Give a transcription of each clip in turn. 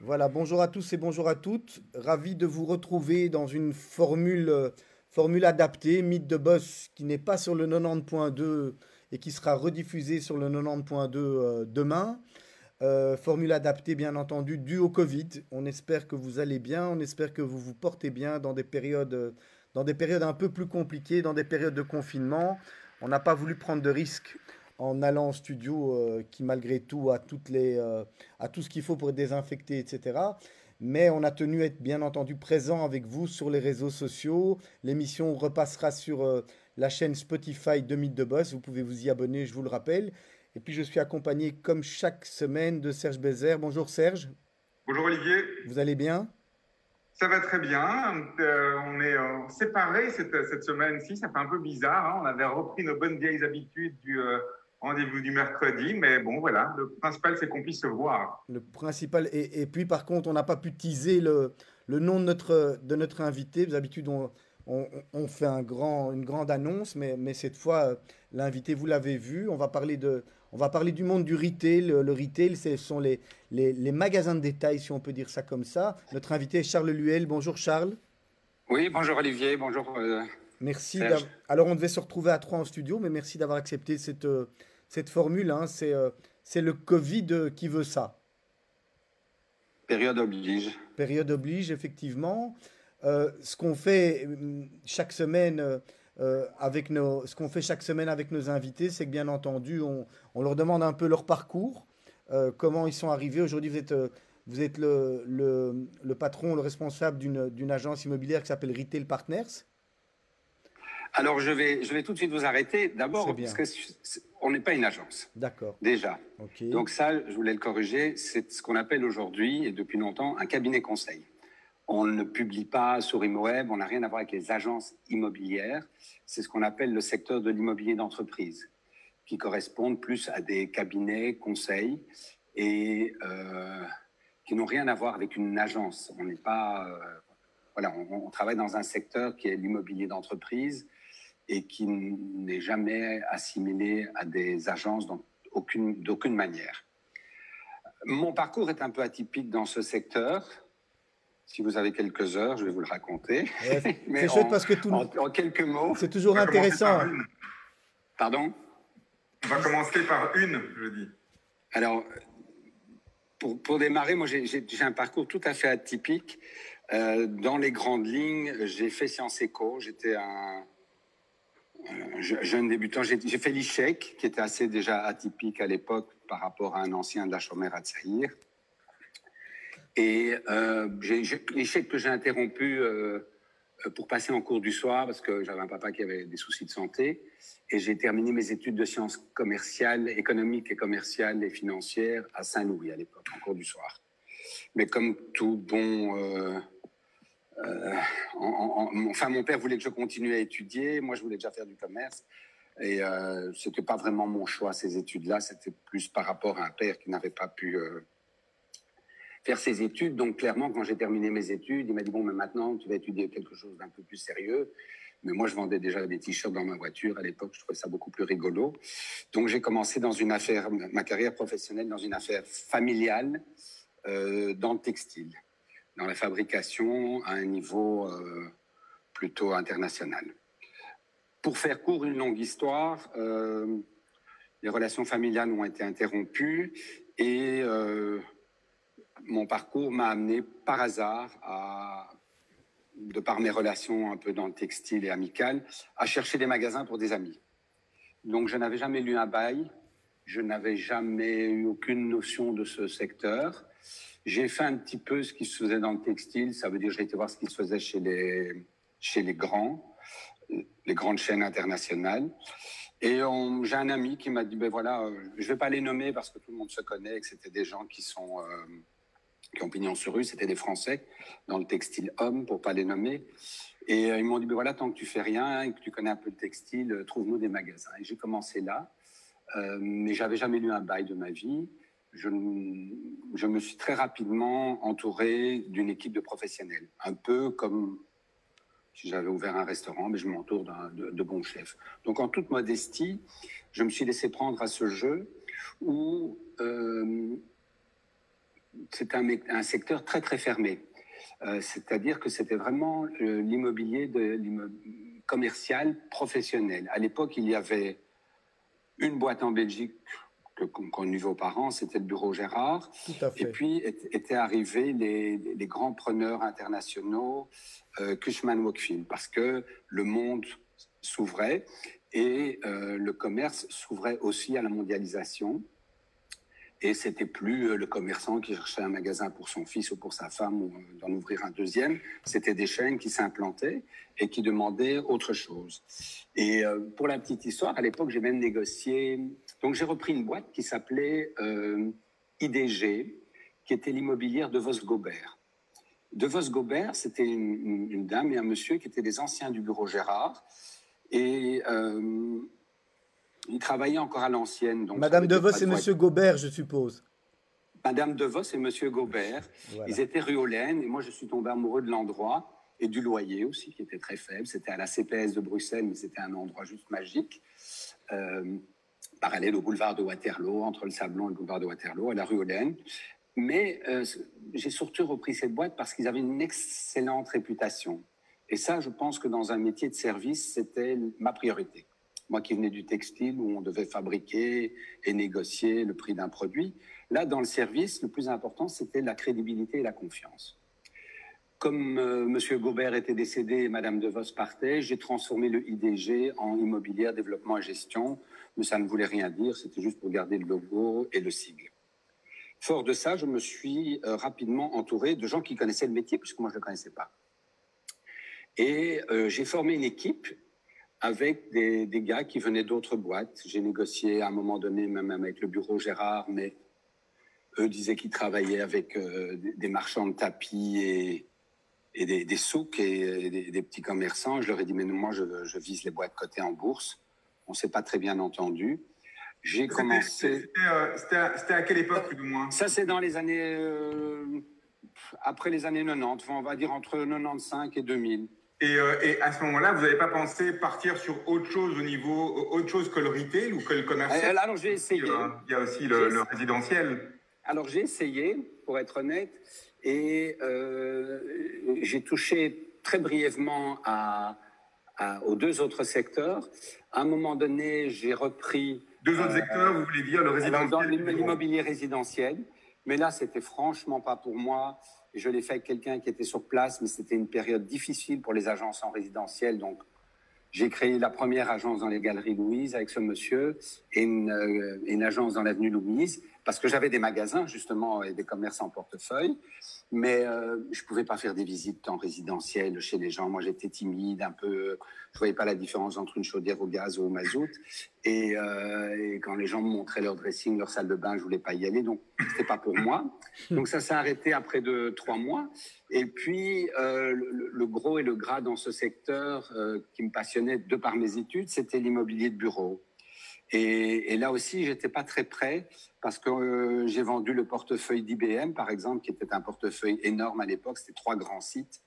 Voilà, bonjour à tous et bonjour à toutes. Ravi de vous retrouver dans une formule, euh, formule adaptée, Mythe de Boss, qui n'est pas sur le 90.2 et qui sera rediffusée sur le 90.2 euh, demain. Euh, formule adaptée, bien entendu, due au Covid. On espère que vous allez bien, on espère que vous vous portez bien dans des périodes, dans des périodes un peu plus compliquées, dans des périodes de confinement. On n'a pas voulu prendre de risques en allant en studio, euh, qui malgré tout a, toutes les, euh, a tout ce qu'il faut pour être désinfecté, etc. Mais on a tenu à être bien entendu présent avec vous sur les réseaux sociaux. L'émission repassera sur euh, la chaîne Spotify de Mythe de Boss. Vous pouvez vous y abonner, je vous le rappelle. Et puis je suis accompagné comme chaque semaine de Serge Bézère. Bonjour Serge, Bonjour Olivier, vous allez bien? Ça va très bien. Euh, on est euh, séparés cette, cette semaine-ci, ça fait un peu bizarre. hein. On avait repris nos bonnes vieilles habitudes du euh, rendez-vous du mercredi, mais bon voilà, le principal c'est qu'on puisse se voir. Le principal. Et, et puis par contre, on n'a pas pu teaser le, le nom de notre, de notre invité. D'habitude, on, on, on fait un grand, une grande annonce, mais, mais cette fois, l'invité, vous l'avez vu. On va parler de, on va parler du monde du retail. Le, le retail, ce sont les, les, les magasins de détail, si on peut dire ça comme ça. Notre invité est Charles Luel. Bonjour Charles. Oui, bonjour Olivier, bonjour. euh, Merci. Alors, on devait se retrouver à trois en studio, mais merci d'avoir accepté cette, euh, cette formule. hein. C'est euh, c'est le Covid qui veut ça. période oblige. Période oblige, effectivement. Euh, ce qu'on fait euh, chaque semaine euh, avec nos, ce qu'on fait chaque semaine avec nos invités, c'est que bien entendu, on, on leur demande un peu leur parcours, comment ils sont arrivés. Aujourd'hui, vous êtes, vous êtes le, le, le patron, le responsable d'une d'une agence immobilière qui s'appelle Retail Partners. Alors je vais, je vais tout de suite vous arrêter. D'abord, parce que on n'est pas une agence, D'accord. déjà. Donc ça, je voulais le corriger, c'est ce qu'on appelle aujourd'hui, et depuis longtemps, un cabinet conseil. On ne publie pas sur ImoWeb, on n'a rien à voir avec les agences immobilières. C'est ce qu'on appelle le secteur de l'immobilier d'entreprise, qui correspondent plus à des cabinets conseils et euh, qui n'ont rien à voir avec une agence. On n'est pas, euh, voilà, on, on travaille dans un secteur qui est l'immobilier d'entreprise et qui n'est jamais assimilé à des agences d'aucune manière. Mon parcours est un peu atypique dans ce secteur. Si vous avez quelques heures, je vais vous le raconter. Ouais, c'est chouette parce que tout, En, en quelques mots. c'est toujours intéressant. Pardon? On va commencer par une, je dis. Alors, pour, pour démarrer, moi, j'ai- un parcours tout à fait atypique. Euh, dans les grandes lignes, j'ai fait Sciences Éco. J'étais un je- jeune débutant. J'ai fait l'ICHEC, qui était assez déjà atypique à l'époque par rapport à un ancien de la chômère à Tsaïr. Et euh, l'ICHEC que j'ai interrompu euh, pour passer en cours du soir parce que j'avais un papa qui avait des soucis de santé. Et j'ai terminé mes études de sciences commerciales, économiques et commerciales et financières à Saint-Louis à l'époque, en cours du soir. Mais comme tout bon... euh, euh, en- en- enfin, mon père voulait que je continue à étudier. Moi, je voulais déjà faire du commerce. Et euh, c'était pas vraiment mon choix, ces études-là. C'était plus par rapport à un père qui n'avait pas pu euh, faire ses études. Donc, clairement, quand j'ai terminé mes études, il m'a dit Bon, mais maintenant, tu vas étudier quelque chose d'un peu plus sérieux. Mais moi, je vendais déjà des t-shirts dans ma voiture. À l'époque, je trouvais ça beaucoup plus rigolo. Donc, j'ai commencé dans une affaire, ma carrière professionnelle dans une affaire familiale euh, dans le textile, dans la fabrication à un niveau euh, plutôt international. Pour faire court une longue histoire, euh, les relations familiales ont été interrompues et euh, mon parcours m'a amené par hasard de par mes relations un peu dans le textile et amical, à chercher des magasins pour des amis. Donc je n'avais jamais lu un bail, je n'avais jamais eu aucune notion de ce secteur. J'ai fait un petit peu ce qui se faisait dans le textile, ça veut dire j'ai été voir ce qui se faisait chez les, chez les grands, les grandes chaînes internationales. Et j'ai un ami qui m'a dit, ben voilà, euh, je vais pas les nommer parce que tout le monde se connaît, et que c'était des gens qui sont... euh, qui ont pignon sur rue, c'était des Français dans le textile homme, pour pas les nommer. Et euh, ils m'ont dit, ben voilà, tant que tu fais rien et que tu connais un peu le textile, trouve-nous des magasins. Et j'ai commencé là, euh, mais j'avais jamais lu un bail de ma vie. Je, me suis très rapidement entouré d'une équipe de professionnels, un peu comme si j'avais ouvert un restaurant, mais je m'entoure de, de bons chefs. Donc en toute modestie, je me suis laissé prendre à ce jeu où euh, c'est un, secteur très très fermé. Euh, c'est-à-dire que c'était vraiment l'immobilier commercial professionnel. À l'époque, il y avait une boîte en Belgique qu'on qu vos parents, c'était le bureau Gérard. Et puis étaient arrivés les, les, grands preneurs internationaux, euh, Cushman Wakefield, parce que le monde s'ouvrait et euh, le commerce s'ouvrait aussi à la mondialisation. Et c'était plus euh, le commerçant qui cherchait un magasin pour son fils ou pour sa femme ou euh, d'en ouvrir un deuxième. C'était des chaînes qui s'implantaient et qui demandaient autre chose. Et euh, pour la petite histoire, à l'époque, j'ai même négocié. Donc j'ai repris une boîte qui s'appelait IDG, qui était l'immobilière de Vos-Gobert. De Vos-Gobert, c'était une, dame et un monsieur qui étaient des anciens du bureau Gérard. Et il travaillait encore à l'ancienne. Madame De Vos et Monsieur Gobert, je suppose. Madame De Vos et Monsieur Gobert. Voilà. Ils étaient rue et moi je suis tombé amoureux de l'endroit et du loyer aussi, qui était très faible. C'était à la CPS de Bruxelles, mais c'était un endroit juste magique. Euh, parallèle au boulevard de Waterloo, entre le Sablon et le boulevard de Waterloo, à la rue Hollen. Mais euh, j'ai surtout repris cette boîte parce qu'ils avaient une excellente réputation. Et ça, je pense que dans un métier de service, c'était ma priorité. Moi qui venais du textile où on devait fabriquer et négocier le prix d'un produit, là, dans le service, le plus important, c'était la crédibilité et la confiance. Comme euh, M. Gobert était décédé et Mme De Vos partait, j'ai transformé le IDG en immobilière, développement et gestion, mais ça ne voulait rien dire, c'était juste pour garder le logo et le sigle. Fort de ça, je me suis euh, rapidement entouré de gens qui connaissaient le métier, puisque moi je ne le connaissais pas. Et euh, j'ai formé une équipe avec des, des gars qui venaient d'autres boîtes. J'ai négocié à un moment donné même avec le bureau Gérard, mais eux disaient qu'ils travaillaient avec euh, des marchands de tapis et, et des, des souks et des, des, petits commerçants. Je leur ai dit, mais moi, je, je vise les boîtes cotées en bourse. On ne s'est pas très bien entendu. J'ai commencé... Euh, c'était à quelle époque, plus ou moins? Ça, c'est dans les années... Euh, après les années 90, on va dire entre 95 et 2000. Et, euh, et, à ce moment-là, vous n'avez pas pensé partir sur autre chose au niveau, autre chose que le retail ou que le commercial Alors j'ai essayé. Il y a aussi le, le résidentiel. Alors j'ai essayé, pour être honnête, et euh, j'ai touché très brièvement à, à, aux deux autres secteurs. À un moment donné, j'ai repris. Deux autres euh, secteurs, vous voulez dire le résidentiel Dans l'immobilier résidentiel. Mais là, c'était franchement pas pour moi. Je l'ai fait avec quelqu'un qui était sur place, mais c'était une période difficile pour les agences en résidentiel. Donc, j'ai créé la première agence dans les Galeries Louise avec ce monsieur et une, euh, une agence dans l'avenue Louise parce que j'avais des magasins justement et des commerces en portefeuille, mais euh, je pouvais pas faire des visites en résidentiel chez les gens. Moi, j'étais timide, un peu, je voyais pas la différence entre une chaudière au gaz ou au mazout. Et, euh, quand les gens me montraient leur dressing, leur salle de bain, je voulais pas y aller, donc c'était pas pour moi. Donc ça s'est arrêté après trois mois. Et puis euh, le, gros et le gras dans ce secteur qui me passionnait de par mes études, c'était l'immobilier de bureau. Et, là aussi, j'étais pas très prêt parce que euh, j'ai vendu le portefeuille d'IBM, par exemple, qui était un portefeuille énorme à l'époque. C'était trois grands sites.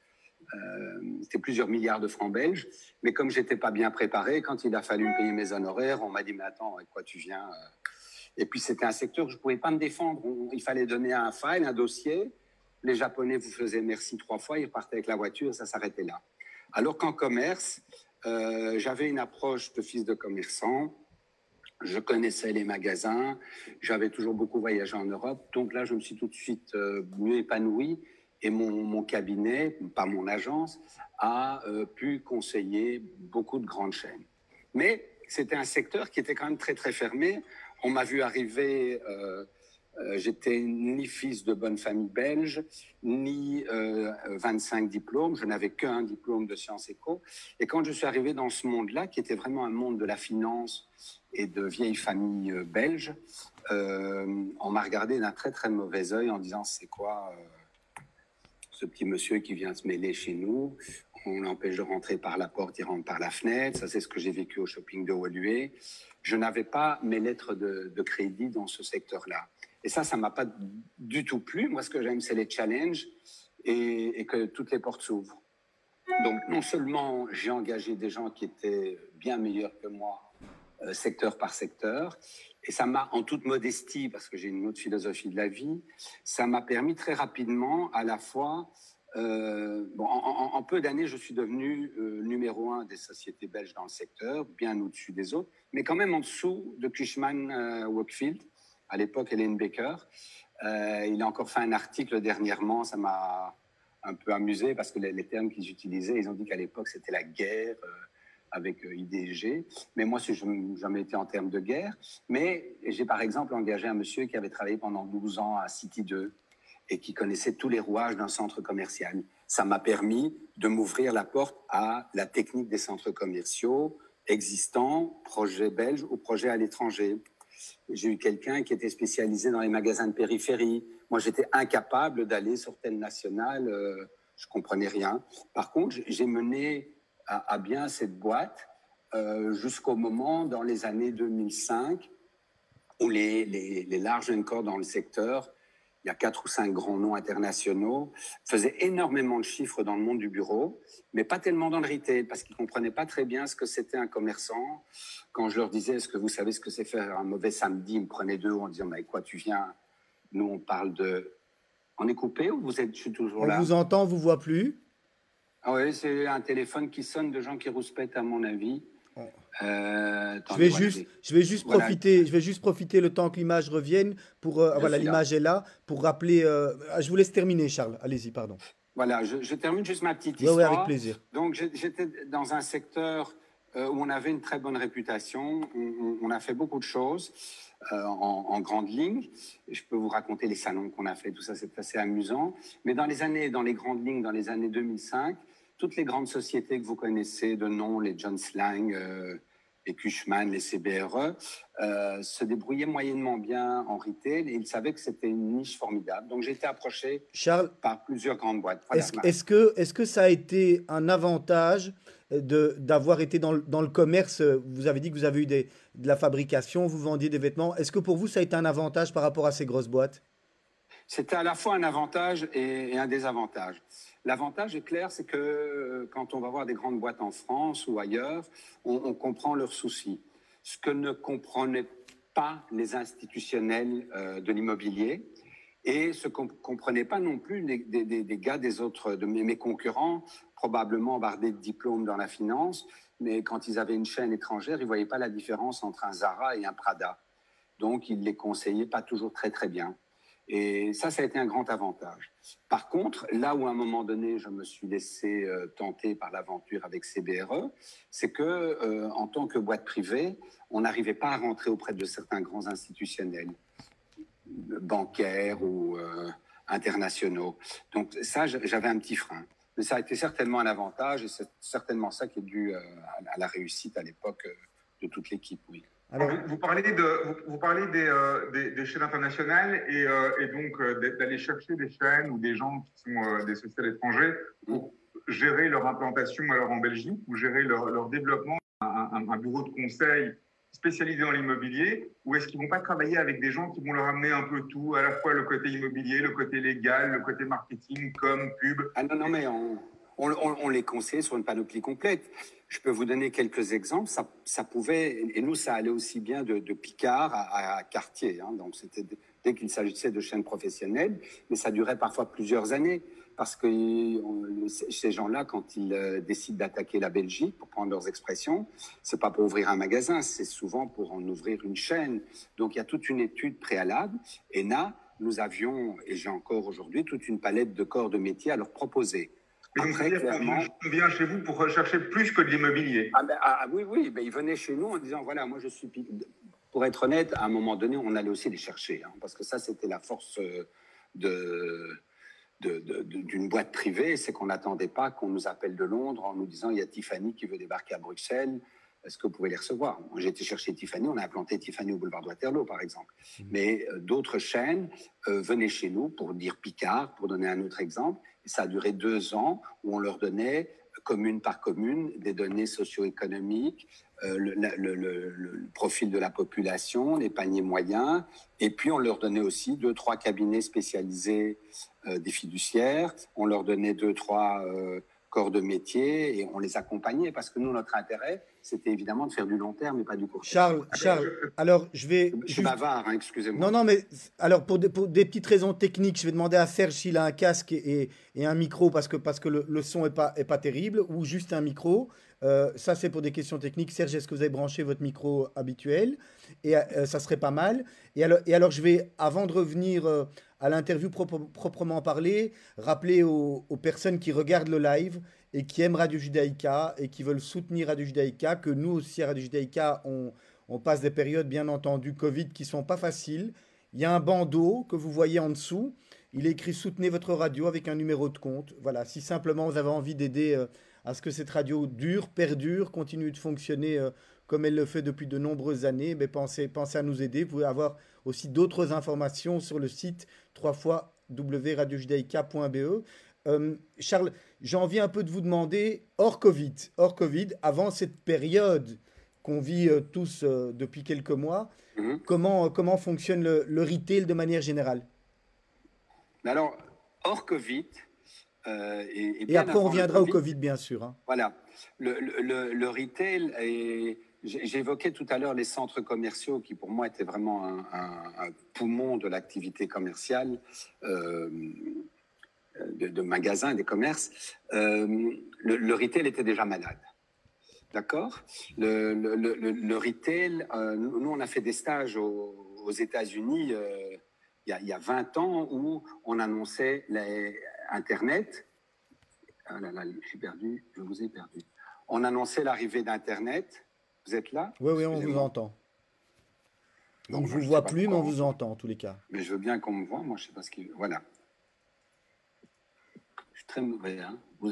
Euh, c'était plusieurs milliards de francs belges. Mais comme j'étais pas bien préparé, quand il a fallu me payer mes honoraires, on m'a dit, mais attends, avec quoi tu viens Et puis, c'était un secteur que je pouvais pas me défendre. Il fallait donner un file, un dossier. Les Japonais vous faisaient merci trois fois, ils repartaient avec la voiture, ça s'arrêtait là. Alors qu'en commerce, euh, j'avais une approche de fils de commerçant je connaissais les magasins, j'avais toujours beaucoup voyagé en Europe, donc là je me suis tout de suite euh, mieux épanoui et mon, cabinet, pas mon agence, a euh, pu conseiller beaucoup de grandes chaînes. Mais c'était un secteur qui était quand même très très fermé. On m'a vu arriver, euh, euh j'étais ni fils de bonne famille belge, ni 25 euh, diplômes, je n'avais qu'un diplôme de sciences éco. Et quand je suis arrivé dans ce monde-là, qui était vraiment un monde de la finance, et de vieilles familles euh, belges, on m'a regardé d'un très très mauvais œil en disant c'est quoi ce petit monsieur qui vient se mêler chez nous? On l'empêche de rentrer par la porte, il rentre par la fenêtre. Ça, c'est ce que j'ai vécu au shopping de Woluwe. Je n'avais pas mes lettres de crédit dans ce secteur-là. Et ça, ça m'a pas du tout plu. Moi, ce que j'aime, c'est les challenges et, que toutes les portes s'ouvrent. Donc, non seulement j'ai engagé des gens qui étaient bien meilleurs que moi secteur par secteur. Et ça m'a, en toute modestie, parce que j'ai une autre philosophie de la vie, ça m'a permis très rapidement à la fois euh, en, peu d'années, je suis devenu euh, numéro un des sociétés belges dans le secteur, bien au-dessus des autres, mais quand même en dessous de Cushman euh, Wakefield, à l'époque Hélène Baker. il a encore fait un article dernièrement, ça m'a un peu amusé parce que les, termes qu'ils utilisaient, ils ont dit qu'à l'époque c'était la guerre avec IDG. Mais moi, je n'ai jamais été en termes de guerre. Mais j'ai par exemple engagé un monsieur qui avait travaillé pendant 12 ans à City 2 et qui connaissait tous les rouages d'un centre commercial. Ça m'a permis de m'ouvrir la porte à la technique des centres commerciaux existants, projets belges ou projets à l'étranger. J'ai eu quelqu'un qui était spécialisé dans les magasins de périphérie. Moi, j'étais incapable d'aller sur telle nationale, euh, je comprenais rien. Par contre, j'ai mené à, bien cette boîte euh, jusqu'au moment, dans les années 2005, où les, les, larges corps dans le secteur il y a quatre ou cinq grands noms internationaux, faisaient énormément de chiffres dans le monde du bureau, mais pas tellement dans le retail, parce qu'ils comprenaient pas très bien ce que c'était un commerçant. Quand je leur disais, est-ce que vous savez ce que c'est faire un mauvais samedi, ils me prenaient deux en disant, mais quoi, tu viens? Nous, on parle de... On est coupé ou vous êtes, je suis toujours là? On vous entend, on vous voit plus ah oui, c'est un téléphone qui sonne de gens qui rouspètent, à mon avis. Euh, je vais juste, je vais juste profiter, je vais juste profiter le temps que l'image revienne pour, euh, voilà, l'image est là pour rappeler. Euh, ah, je vous laisse terminer, Charles. Allez-y, pardon. Voilà, je, termine juste ma petite histoire. Oui, avec plaisir. Donc, j'étais dans un secteur où on avait une très bonne réputation. On, a fait beaucoup de choses en, en, grande ligne. Je peux vous raconter les salons qu'on a fait, tout ça, c'est assez amusant. Mais dans les années, dans les grandes lignes, dans les années 2005, toutes les grandes sociétés que vous connaissez de nom, les John Slang, euh, les Cushman, les CBRE, euh, se débrouillaient moyennement bien en retail et ils savaient que c'était une niche formidable. Donc j'ai été approché Charles, par plusieurs grandes boîtes. est-ce, que, est que ça a été un avantage de, d'avoir été dans, dans, le commerce? Vous avez dit que vous avez eu des, de la fabrication, vous vendiez des vêtements. Est-ce que pour vous, ça a été un avantage par rapport à ces grosses boîtes? C'était à la fois un avantage et un désavantage. L'avantage est clair, c'est que euh, quand on va voir des grandes boîtes en France ou ailleurs, on, comprend leurs soucis. Ce que ne comprenaient pas les institutionnels euh, de l'immobilier et ce qu'on comprenait pas non plus des, gars des autres, de mes, concurrents, probablement bardés de diplômes dans la finance, mais quand ils avaient une chaîne étrangère, ils voyaient pas la différence entre un Zara et un Prada. Donc, ils les conseillaient pas toujours très très bien. Et ça, ça a été un grand avantage. Par contre, là où à un moment donné, je me suis laissé euh, tenter par l'aventure avec CBRE, c'est que euh, en tant que boîte privée, on n'arrivait pas à rentrer auprès de certains grands institutionnels, bancaires ou euh, internationaux. Donc ça, j'avais un petit frein. Mais ça a été certainement un avantage et c'est certainement ça qui est dû à la réussite à l'époque de toute l'équipe, oui vous, parlez, de, vous, parlez des, euh, des, chaînes internationales et, euh, et donc euh, d'aller chercher des chaînes ou des gens qui sont des sociétés étrangers pour gérer leur implantation alors en Belgique ou gérer leur, leur développement, un, un, bureau de conseil spécialisé dans l'immobilier ou est-ce qu'ils vont pas travailler avec des gens qui vont leur amener un peu tout, à la fois le côté immobilier, le côté légal, le côté marketing, com, pub? Ah non, non, mais on, on, les conseille sur une panoplie complète. Je peux vous donner quelques exemples. Ça, pouvait, et nous, ça allait aussi bien de, Picard à, Cartier. Hein. donc, c'était dès qu'il s'agissait de chaînes professionnelles, mais ça durait parfois plusieurs années. Parce que ces gens-là, quand ils euh, décident d'attaquer la Belgique, pour prendre leurs expressions, c'est pas pour ouvrir un magasin, c'est souvent pour en ouvrir une chaîne. Donc il y a toute une étude préalable. Et là, nous avions, et j'ai encore aujourd'hui, toute une palette de corps de métier à leur proposer. Après, clairement, on vient chez vous pour rechercher plus que de l'immobilier. Ah, ben, ah, oui, oui, ben, ils venaient chez nous en disant voilà, moi je suis. Pour être honnête, à un moment donné, on allait aussi les chercher, hein, parce que ça, c'était la force euh, de d'une boîte privée, c'est qu'on n'attendait pas qu'on nous appelle de Londres en nous disant il y a Tiffany qui veut débarquer à Bruxelles, est-ce que vous pouvez les recevoir? J'ai été chercher Tiffany, on a implanté Tiffany au boulevard de Waterloo, par exemple. Mmh. Mais euh, d'autres chaînes euh, venaient chez nous pour dire Picard, pour donner un autre exemple. Ça a duré deux ans où on leur donnait, commune par commune, des données socio-économiques, euh, le, profil de la population, les paniers moyens. Et puis on leur donnait aussi deux, trois cabinets spécialisés des fiduciaires. On leur donnait deux, trois corps de métier et on les accompagnait parce que nous, notre intérêt, c'était évidemment de faire du long terme et pas du court terme. Charles, Charles, alors je vais. Je suis bavard, hein, excusez-moi. Non, non, mais alors pour des, pour des, petites raisons techniques, je vais demander à Serge s'il a un casque et, et, un micro parce que, parce que le, le son n'est pas, est pas terrible ou juste un micro. Euh, ça, c'est pour des questions techniques. Serge, est-ce que vous avez branché votre micro habituel? Et euh, ça serait pas mal. Et alors, et alors, je vais, avant de revenir euh, à l'interview proprement parler, rappeler aux, personnes qui regardent le live et qui aiment Radio Judaïka et qui veulent soutenir Radio Judaïka que nous aussi à Radio Judaïka, on, passe des périodes, bien entendu, Covid qui sont pas faciles. Il y a un bandeau que vous voyez en dessous. Il est écrit Soutenez votre radio avec un numéro de compte. Voilà, si simplement vous avez envie d'aider à ce que cette radio dure, perdure, continue de fonctionner euh, comme elle le fait depuis de nombreuses années, mais pensez, pensez à nous aider. Vous pouvez avoir aussi d'autres informations sur le site 3 fois www.radiojudaïka.be. Euh, Charles, j'ai envie un peu de vous demander, hors Covid, hors COVID, avant cette période qu'on vit euh, tous depuis quelques mois, mhm. comment, comment fonctionne le, le, retail de manière générale? Alors, hors Covid, euh, et, après, on reviendra au Covid, bien sûr. Hein. Voilà. Le, le, le retail, j'évoquais tout à l'heure les centres commerciaux qui, pour moi, étaient vraiment un, poumon de l'activité commerciale, euh, de, de, magasins, des commerces. Euh, le, retail était déjà malade. D'accord? Le, retail, nous, on a fait des stages aux, États-Unis il, y a 20 ans où on annonçait les, Internet. Ah là là, suis perdu, je vous ai perdu. On annonçait l'arrivée d'Internet. Vous êtes là Oui, oui, on vous entend. on ne vous voit plus, mais on vous entend en tous les cas. Mais je veux bien qu'on me voit, moi je ne sais pas ce qu'il... Voilà. Je suis très mauvais. Hein. Vous,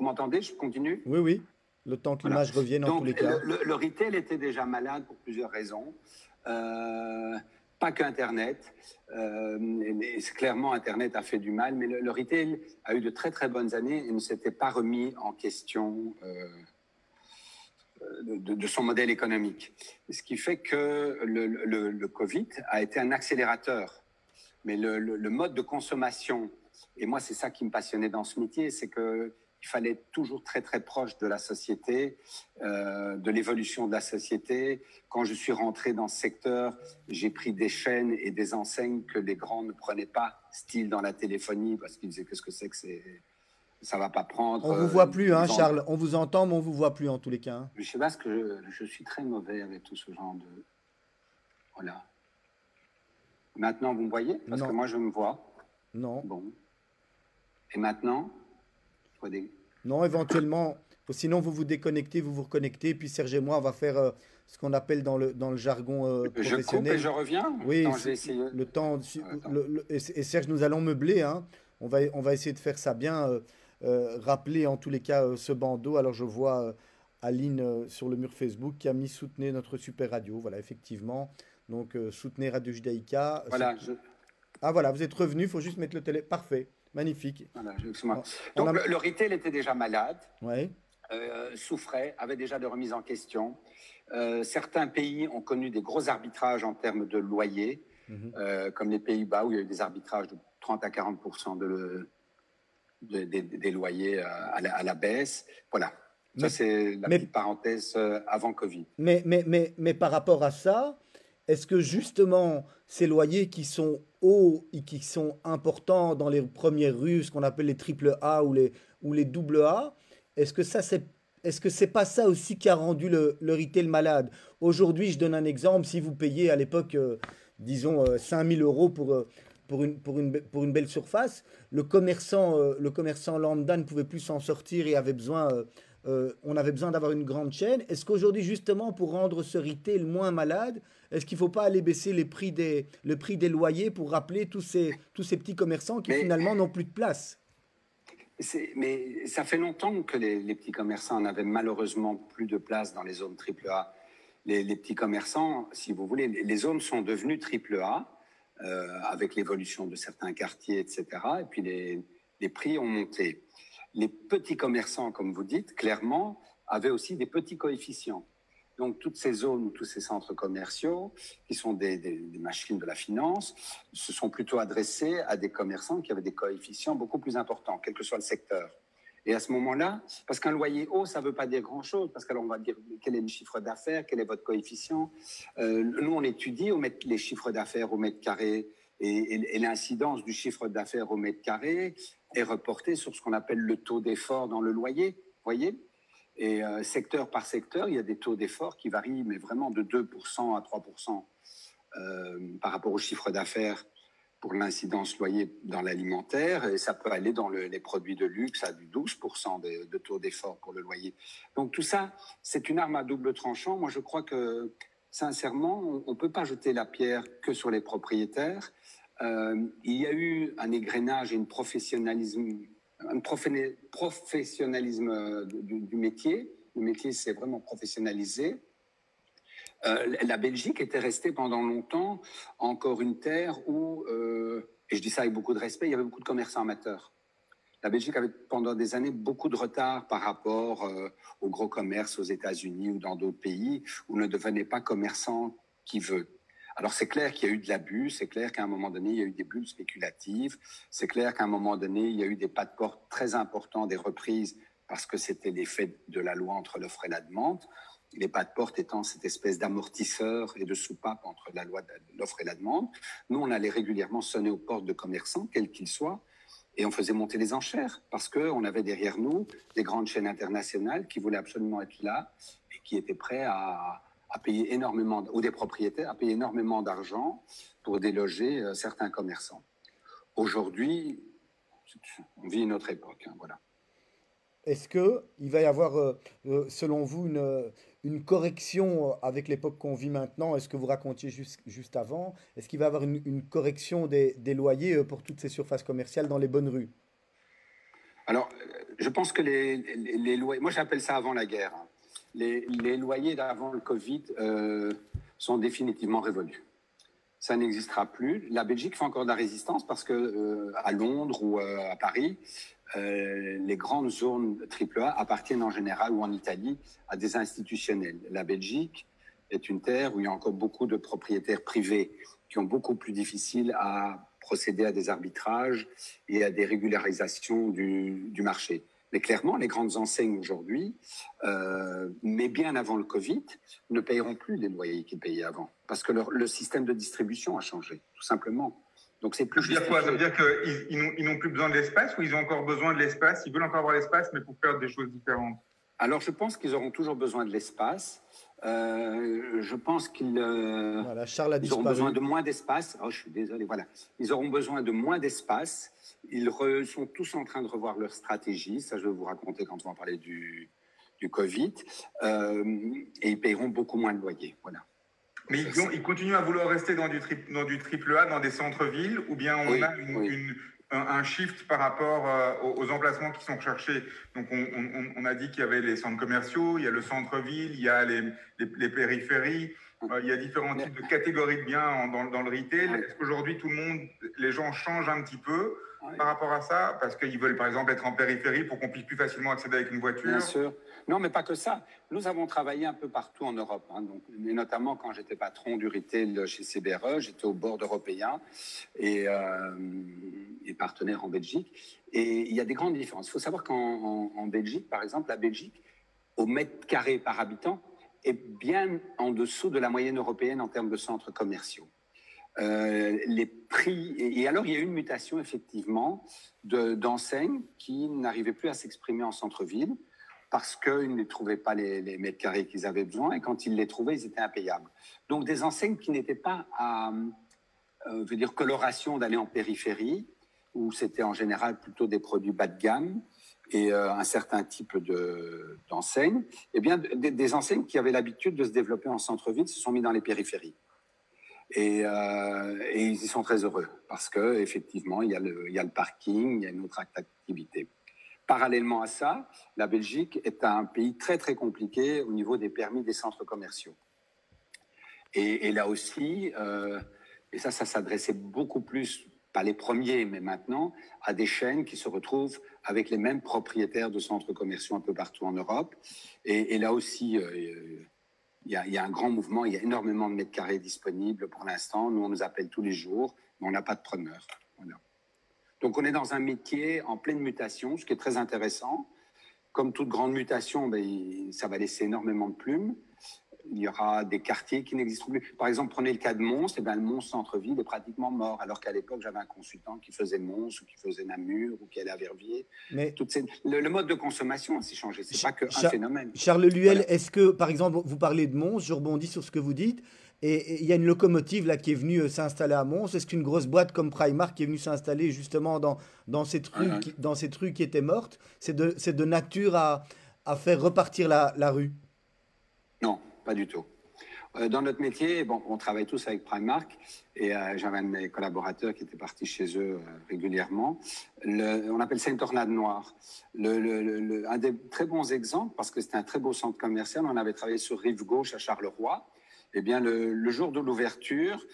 m'entendez? Je continue? Oui, oui. Le temps que l'image revienne en tous les cas. Le, le, retail était déjà malade pour plusieurs raisons. Euh, pas qu'Internet. Euh, clairement, Internet a fait du mal, mais le, retail a eu de très très bonnes années et ne s'était pas remis en question euh, de, son modèle économique. Ce qui fait que le, le, Covid a été un accélérateur. Mais le, mode de consommation, et moi c'est ça qui me passionnait dans ce métier, c'est que il fallait être toujours très très proche de la société, euh, de l'évolution de la société. Quand je suis rentré dans ce secteur, j'ai pris des chaînes et des enseignes que les grands ne prenaient pas, style dans la téléphonie, parce qu'ils disaient qu'est-ce que c'est que c'est ça va pas prendre. On vous voit plus, hein, Charles. On vous entend, mais on vous voit plus en tous les cas. Hein. Je sais pas ce que je, suis très mauvais avec tout ce genre de. Voilà. Maintenant, vous me voyez? Parce que moi, je me vois. Non. Bon. Et maintenant non, éventuellement. Sinon, vous vous déconnectez, vous vous reconnectez, puis Serge et moi, on va faire euh, ce qu'on appelle dans le, dans le jargon euh, professionnel. Je coupe et je reviens? Oui, le temps. et, Serge, nous allons meubler. Hein. On, va, on va essayer de faire ça bien. Euh, rappeler en tous les cas ce bandeau. Alors, je vois Aline sur le mur Facebook qui a mis Soutenez notre super radio. Voilà, effectivement. Donc, Soutenez Radio Judaïka. Voilà. Ah, voilà, vous êtes revenu. Il faut juste mettre le télé. Parfait. Magnifique. Donc le, retail était déjà malade, euh, souffrait, avait déjà des remises en question. Euh, certains pays ont connu des gros arbitrages en termes de loyers, mhm. euh, comme les Pays-Bas où il y a eu des arbitrages de 30 à 40% de, des loyers à la, à la, baisse. Voilà. Ça, c'est la petite parenthèse avant Covid. Mais, mais, mais, mais par rapport à ça, est-ce que justement ces loyers qui sont hauts et qui sont importants dans les premières rues, ce qu'on appelle les triple A ou les, ou les double A, est-ce que ça c'est est-ce que c'est pas ça aussi qui a rendu le, le retail malade? Aujourd'hui, je donne un exemple. Si vous payez à l'époque, euh, disons, 5000 euh, euros pour, euh, pour, une, pour, une, pour une belle surface, le commerçant, le commerçant lambda ne pouvait plus s'en sortir et avait besoin euh, on avait besoin d'avoir une grande chaîne. Est-ce qu'aujourd'hui, justement, pour rendre ce retail moins malade, est-ce qu'il ne faut pas aller baisser les prix des, le prix des loyers pour rappeler tous ces, tous ces petits commerçants qui finalement n'ont plus de place? Mais ça fait longtemps que les, petits commerçants n'avaient malheureusement plus de place dans les zones AAA. Les, les petits commerçants, si vous voulez, les, zones sont devenues AAA euh, avec l'évolution de certains quartiers, etc. Et puis les, prix ont monté les petits commerçants, comme vous dites, clairement, avaient aussi des petits coefficients. Donc, toutes ces zones, tous ces centres commerciaux, qui sont des, machines de la finance, se sont plutôt adressés à des commerçants qui avaient des coefficients beaucoup plus importants, quel que soit le secteur. Et à ce moment-là, parce qu'un loyer haut, ça ne veut pas dire grand-chose, parce qu'on va dire quel est le chiffre d'affaires, quel est votre coefficient? Euh, nous, on étudie, on met les chiffres d'affaires au mètre carré et, l'incidence du chiffre d'affaires au mètre carré est reportée sur ce qu'on appelle le taux d'effort dans le loyer. voyez? Et euh, secteur par secteur, il y a des taux d'effort qui varient, mais vraiment de 2% à 3% euh, par rapport au chiffre d'affaires pour l'incidence loyer dans l'alimentaire, et ça peut aller dans les produits de luxe à du 12% de, taux d'effort pour le loyer. Donc tout ça, c'est une arme à double tranchant. Moi, je crois que, sincèrement, on ne peut pas jeter la pierre que sur les propriétaires. Euh, il y a eu un égrenage et une professionnalisme, un professionnalisme du, du métier. Le métier s'est vraiment professionnalisé. Euh, la Belgique était restée pendant longtemps encore une terre où, euh, et je dis ça avec beaucoup de respect, il y avait beaucoup de commerçants amateurs. La Belgique avait pendant des années beaucoup de retard par rapport euh, au gros commerce aux États-Unis ou dans d'autres pays où ne devenait pas commerçant qui veut. Alors c'est clair qu'il y a eu de l'abus, c'est clair qu'à un moment donné, il y a eu des bulles spéculatives, c'est clair qu'à un moment donné, il y a eu des pas de porte très importants, des reprises, parce que c'était l'effet de la loi entre l'offre et la demande les pas de porte étant cette espèce d'amortisseur et de soupape entre la loi de l'offre et la demande. Nous, on allait régulièrement sonner aux portes de commerçants, quels qu'ils soient, et on faisait monter les enchères parce qu'on avait derrière nous des grandes chaînes internationales qui voulaient absolument être là et qui étaient prêts à, payer énormément, ou des propriétaires, à payer énormément d'argent pour déloger euh, certains commerçants. Aujourd'hui, on vit une autre époque. Hein, voilà. Est-ce qu'il va y avoir, euh, euh, selon vous, une, une correction euh, avec l'époque qu'on vit maintenant, est-ce que vous racontiez juste, juste avant, est-ce qu'il va y avoir une, correction des, loyers euh, pour toutes ces surfaces commerciales dans les bonnes rues? Alors, je pense que les, les, loyers, moi j'appelle ça avant la guerre, hein. les, loyers d'avant le Covid euh, sont définitivement révolus. Ça n'existera plus. La Belgique fait encore de la résistance parce que à Londres ou à Paris, euh, les grandes zones AAA appartiennent en général ou en Italie à des institutionnels. La Belgique est une terre où il y a encore beaucoup de propriétaires privés qui ont beaucoup plus difficile à procéder à des arbitrages et à des régularisations du, marché. Mais clairement, les grandes enseignes aujourd'hui, euh, mais bien avant le Covid, ne payeront plus les loyers qu'ils payaient avant, parce que le système de distribution a changé, tout simplement. Donc c'est plus. Ça veut dire quoi? Ça veut dire qu'ils n'ont plus besoin de l'espace ou ils ont encore besoin de l'espace? Ils veulent encore avoir l'espace, mais pour faire des choses différentes. Alors je pense qu'ils auront toujours besoin de l'espace. Euh, je pense qu'ils euh, auront besoin de moins d'espace. Oh, je suis désolé. Voilà, ils auront besoin de moins d'espace. Ils sont tous en train de revoir leur stratégie. Ça, je vais vous raconter quand on va parler du, du Covid. Euh, et ils paieront beaucoup moins de loyer. Voilà. Mais ils, continuent à vouloir rester dans du, dans du triple A, dans des centres-villes, ou bien on a un, shift par rapport euh, aux, emplacements qui sont recherchés. Donc on, a dit qu'il y avait les centres commerciaux, il y a le centre-ville, il y a les, les, périphéries, euh, il y a différents types de catégories de biens dans, dans, le retail. Est-ce qu'aujourd'hui tout le monde, les gens changent un petit peu par rapport à ça? Parce qu'ils veulent par exemple être en périphérie pour qu'on puisse plus facilement accéder avec une voiture Bien sûr. Non, mais pas que ça. Nous avons travaillé un peu partout en Europe, hein, donc, et notamment quand j'étais patron du retail chez CBRE, j'étais au bord européen et, euh, et, partenaire en Belgique. Et il y a des grandes différences. Il faut savoir qu'en Belgique, par exemple, la Belgique, au mètre carré par habitant, est bien en dessous de la moyenne européenne en termes de centres commerciaux. Euh, les prix. Et, alors, il y a eu une mutation, effectivement, d'enseignes qui n'arrivaient plus à s'exprimer en centre-ville parce qu'ils ne trouvaient pas les, mètres carrés qu'ils avaient besoin. Et quand ils les trouvaient, ils étaient impayables. Donc, des enseignes qui n'étaient pas à, euh, dire, coloration d'aller en périphérie, où c'était en général plutôt des produits bas de gamme et euh, un certain type d'enseignes, eh bien, des, enseignes qui avaient l'habitude de se développer en centre-ville se sont mis dans les périphéries. Euh, et, ils y sont très heureux parce que effectivement, il il y a le parking, il y a une autre activité. Parallèlement à ça, la Belgique est un pays très très compliqué au niveau des permis des centres commerciaux. Et, là aussi, euh, et ça, ça s'adressait beaucoup plus, pas les premiers, mais maintenant, à des chaînes qui se retrouvent avec les mêmes propriétaires de centres commerciaux un peu partout en Europe. Et, là aussi, euh, il y, a, un grand mouvement, il y a énormément de mètres carrés disponibles pour l'instant. Nous, on nous appelle tous les jours, mais on n'a pas de preneur. Donc, on est dans un métier en pleine mutation, ce qui est très intéressant. comme toute grande mutation, ben, ça va laisser énormément de plumes il y aura des quartiers qui n'existent plus. Par exemple, prenez le cas de Mons, et eh bien, le Mons centre-ville est pratiquement mort, alors qu'à l'époque, j'avais un consultant qui faisait Mons ou qui faisait Namur ou qui allait à Verviers. Mais le, mode de consommation s'est changé, c'est pas qu'un phénomène. Charles Luel, est-ce que, par exemple, vous parlez de Mons, je rebondis sur ce que vous dites, et il y a une locomotive là qui est venue euh, s'installer à Mons. Est-ce qu'une grosse boîte comme Primark qui est venue s'installer justement dans, dans, cette rue, qui, dans cette rue qui était morte, c'est de, de nature à, à faire repartir la, la rue? Non, pas du tout. Euh, dans notre métier, bon, on travaille tous avec Primark et euh, j'avais un de mes collaborateurs qui était parti chez eux euh, régulièrement. on appelle ça une tornade noire. Le, un des très bons exemples, parce que c'était un très beau centre commercial, on avait travaillé sur Rive Gauche à Charleroi. Eh bien, le, jour de l'ouverture,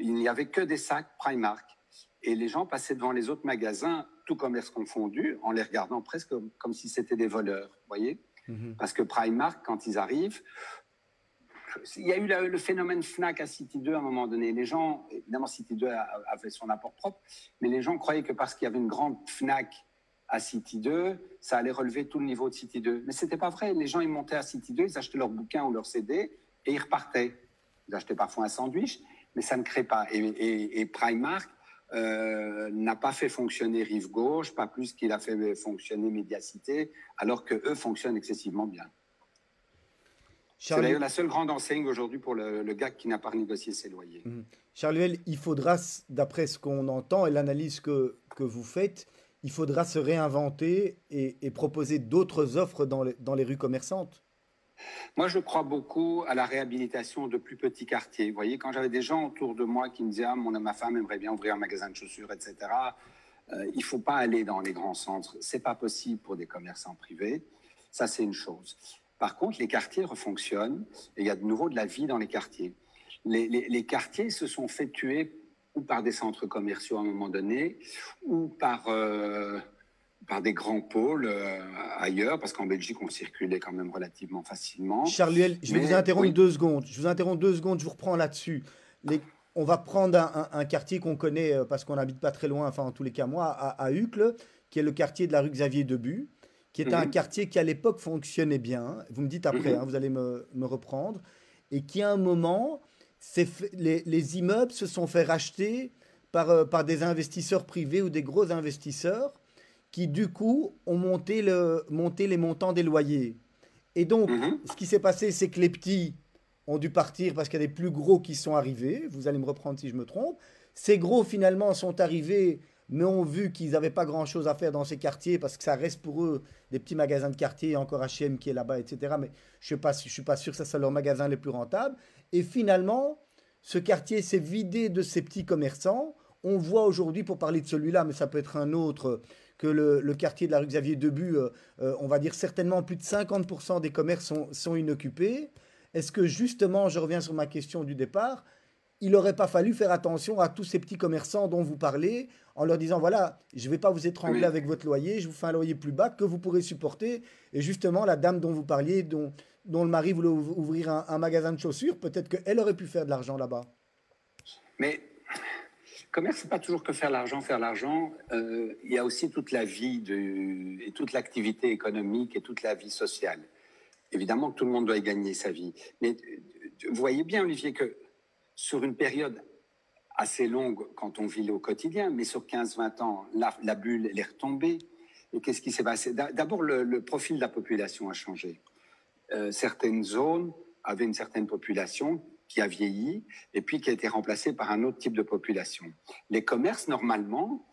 il n'y avait que des sacs Primark. Et les gens passaient devant les autres magasins, tout commerce confondu, en les regardant presque comme, si c'était des voleurs, voyez? Mhm. Parce que Primark, quand ils arrivent, il y a eu le, phénomène Fnac à City 2 à un moment donné. Les gens, évidemment, City 2 avait son apport propre, mais les gens croyaient que parce qu'il y avait une grande Fnac à City 2, ça allait relever tout le niveau de City 2. Mais ce n'était pas vrai. Les gens, ils montaient à City 2, ils achetaient leur bouquin ou leur CD et ils repartaient. Ils achetaient parfois un sandwich, mais ça ne crée pas. Et, Primark euh, n'a pas fait fonctionner Rive Gauche, pas plus qu'il a fait fonctionner Médiacité, alors que eux fonctionnent excessivement bien. C'est d'ailleurs la seule grande enseigne aujourd'hui pour le, gars qui n'a pas renégocié ses loyers. Mmh. Charles il faudra, d'après ce qu'on entend et l'analyse que, que vous faites, il faudra se réinventer et, proposer d'autres offres dans les, dans les rues commerçantes. Moi, je crois beaucoup à la réhabilitation de plus petits quartiers. Vous voyez, quand j'avais des gens autour de moi qui me disaient ah, mon, ma femme aimerait bien ouvrir un magasin de chaussures, etc., euh, il faut pas aller dans les grands centres. Ce n'est pas possible pour des commerçants privés. Ça, c'est une chose. Par contre, les quartiers refonctionnent et il y a de nouveau de la vie dans les quartiers. Les, quartiers se sont fait tuer ou par des centres commerciaux à un moment donné, ou par, euh, par des grands pôles euh, ailleurs, parce qu'en Belgique, on circulait quand même relativement facilement. Charles je vais vous interrompre deux secondes. Je vous interromps deux secondes, je vous reprends là-dessus. On va prendre un, quartier qu'on connaît euh, parce qu'on n'habite pas très loin, enfin en tous les cas moi, à, à Uccle, qui est le quartier de la rue Xavier Debu qui était un mhm. quartier qui à l'époque fonctionnait bien. Vous me dites après, mhm. hein, vous allez me, me, reprendre. Et qui à un moment, les, les, immeubles se sont fait racheter par, euh, par des investisseurs privés ou des gros investisseurs qui du coup ont monté, le, monté les montants des loyers. Et donc, mhm. ce qui s'est passé, c'est que les petits ont dû partir parce qu'il y a des plus gros qui sont arrivés. Vous allez me reprendre si je me trompe. Ces gros, finalement, sont arrivés mais ont vu qu'ils n'avaient pas grand-chose à faire dans ces quartiers parce que ça reste pour eux des petits magasins de quartier, encore H&M qui est là-bas, etc. Mais je ne suis, suis, pas sûr que ça soit leurs magasins les plus rentables. Et finalement, ce quartier s'est vidé de ces petits commerçants. On voit aujourd'hui, pour parler de celui-là, mais ça peut être un autre, que le, quartier de la rue Xavier Debu, euh, euh, on va dire certainement plus de 50% des commerces sont, sont inoccupés. Est-ce que justement, je reviens sur ma question du départ, il n'aurait pas fallu faire attention à tous ces petits commerçants dont vous parlez en leur disant voilà, je ne vais pas vous étrangler avec votre loyer, je vous fais un loyer plus bas que vous pourrez supporter. Et justement, la dame dont vous parliez, dont, dont le mari voulait ouvrir un, magasin de chaussures, peut-être qu'elle aurait pu faire de l'argent là-bas. Mais commerce, n'est pas toujours que faire l'argent, faire l'argent. Euh, il y a aussi toute la vie de, et toute l'activité économique et toute la vie sociale. Évidemment que tout le monde doit y gagner sa vie. Mais vous voyez bien, Olivier, que sur une période assez longue quand on vit au quotidien, mais sur 15-20 ans, la, bulle, est retombée. Et qu'est-ce qui s'est passé? D'abord, le, profil de la population a changé. Euh, certaines zones avaient une certaine population qui a vieilli et puis qui a été remplacée par un autre type de population. Les commerces, normalement,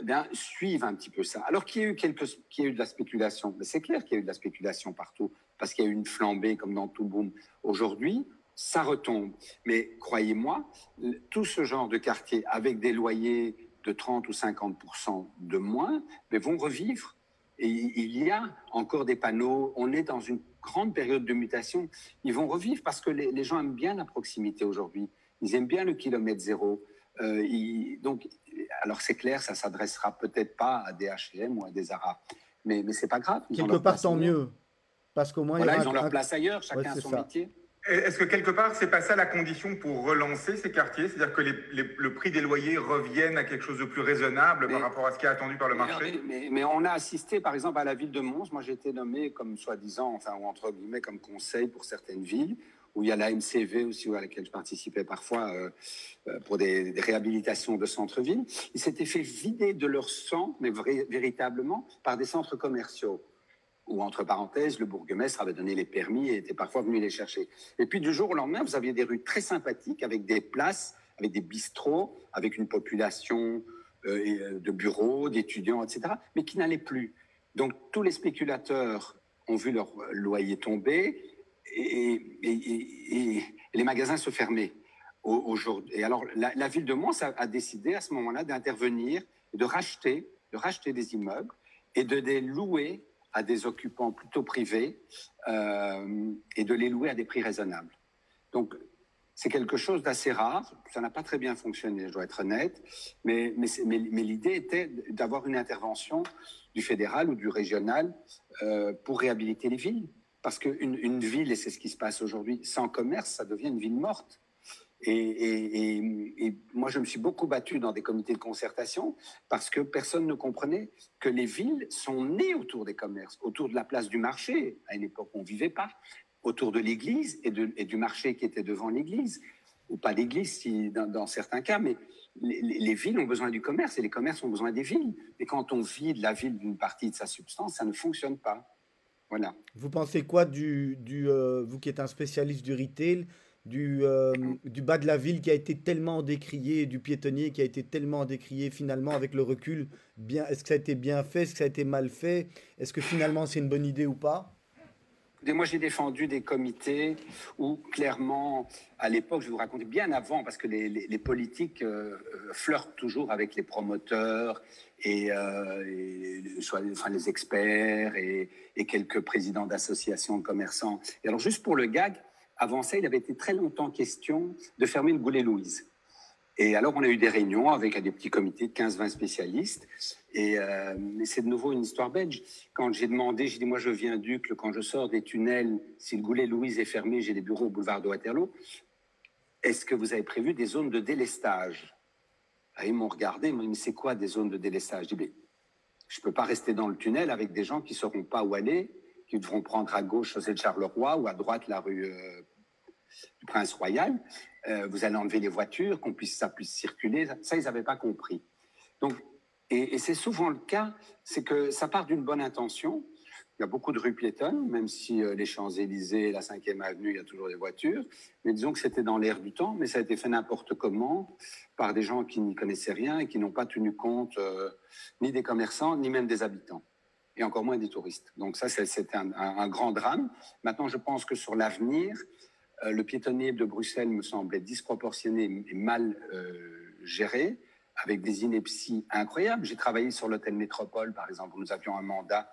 eh bien, suivent un petit peu ça. Alors qu'il y a eu, quelque, qu'il y a eu de la spéculation, c'est clair qu'il y a eu de la spéculation partout, parce qu'il y a eu une flambée comme dans tout boom. Aujourd'hui, ça retombe. Mais croyez-moi, tout ce genre de quartier avec des loyers de 30 ou 50% de moins mais vont revivre. Et il y a encore des panneaux. On est dans une grande période de mutation. Ils vont revivre parce que les, gens aiment bien la proximité aujourd'hui. Ils aiment bien le kilomètre zéro. Euh, donc, alors c'est clair, ça s'adressera peut-être pas à des H&M ou à des Arabes, mais mais c'est pas grave. Quelque part, tant mieux, parce qu'au moins ils ont leur place ailleurs. Chacun a son métier. Est-ce que quelque part, c'est pas ça la condition pour relancer ces quartiers? C'est-à-dire que le prix des loyers revienne à quelque chose de plus raisonnable par rapport à ce qui est attendu par le marché? mais, on a assisté, par exemple, à la ville de Mons. Moi, j'ai été nommé comme soi-disant, enfin, ou entre guillemets, comme conseil pour certaines villes, où il y a la MCV aussi, à laquelle je participais parfois euh, euh, pour des, réhabilitations de centres-villes. Ils s'étaient fait vider de leur sang, mais véritablement, par des centres commerciaux où, entre parenthèses, le bourgmestre avait donné les permis et était parfois venu les chercher. Et puis, du jour au lendemain, vous aviez des rues très sympathiques avec des places, avec des bistrots, avec une population euh, euh, de bureaux, d'étudiants, etc., mais qui n'allaient plus. Donc, tous les spéculateurs ont vu leur loyer tomber et, les magasins se fermer. Et alors, la, ville de Mons a, a décidé à ce moment-là d'intervenir, de racheter, de racheter des immeubles et de les louer à des occupants plutôt privés euh, et de les louer à des prix raisonnables. Donc, c'est quelque chose d'assez rare. Ça n'a pas très bien fonctionné, je dois être honnête. Mais, mais, l'idée était d'avoir une intervention du fédéral ou du régional euh, pour réhabiliter les villes. Parce qu'une une ville, et c'est ce qui se passe aujourd'hui, sans commerce, ça devient une ville morte. Et, moi, je me suis beaucoup battu dans des comités de concertation parce que personne ne comprenait que les villes sont nées autour des commerces, autour de la place du marché. À une époque, on ne vivait pas. Autour de l'église et, du marché qui était devant l'église. Ou pas l'église dans, certains cas, mais les, villes ont besoin du commerce et les commerces ont besoin des villes. Et quand on vide la ville d'une partie de sa substance, ça ne fonctionne pas. Voilà. Vous pensez quoi du euh, vous qui êtes un spécialiste du retail, du, euh, du bas de la ville qui a été tellement décrié, du piétonnier qui a été tellement décrié finalement avec le recul. Bien, est-ce que ça a été bien fait Est-ce que ça a été mal fait Est-ce que finalement c'est une bonne idée ou pas? Moi, j'ai défendu des comités où, clairement, à l'époque, je vous raconter bien avant, parce que les, les, politiques euh, euh, flirtent toujours avec les promoteurs et, soit, enfin, les experts et, et quelques présidents d'associations de commerçants. Et alors, juste pour le gag, avant ça, il avait été très longtemps question de fermer le Goulet-Louise. Et alors, on a eu des réunions avec des petits comités de 15-20 spécialistes. Et euh, c'est de nouveau une histoire belge. Quand j'ai demandé, j'ai dit, moi, je viens d'Ucle, quand je sors des tunnels, si le Goulet-Louise est fermé, j'ai des bureaux au boulevard de Waterloo. Est-ce que vous avez prévu des zones de délestage? Ah, Ils m'ont regardé, ils m'ont dit, mais c'est quoi des zones de délestage? Je ne peux pas rester dans le tunnel avec des gens qui ne sauront pas où aller, qui devront prendre à gauche chaussée de Charleroi ou à droite la rue euh, du Prince Royal, euh, vous allez enlever les voitures, qu'on puisse, ça puisse circuler. Ça, ils n'avaient pas compris. Donc, et, c'est souvent le cas, c'est que ça part d'une bonne intention. Il y a beaucoup de rues piétonnes, même si euh, les Champs-Élysées, la 5e avenue, il y a toujours des voitures. Mais disons que c'était dans l'air du temps, mais ça a été fait n'importe comment par des gens qui n'y connaissaient rien et qui n'ont pas tenu compte euh, ni des commerçants, ni même des habitants et encore moins des touristes. Donc ça, c'est un, grand drame. Maintenant, je pense que sur l'avenir, le piétonnier de Bruxelles me semblait disproportionné et mal euh, géré, avec des inepties incroyables. J'ai travaillé sur l'hôtel Métropole, par exemple, où nous avions un mandat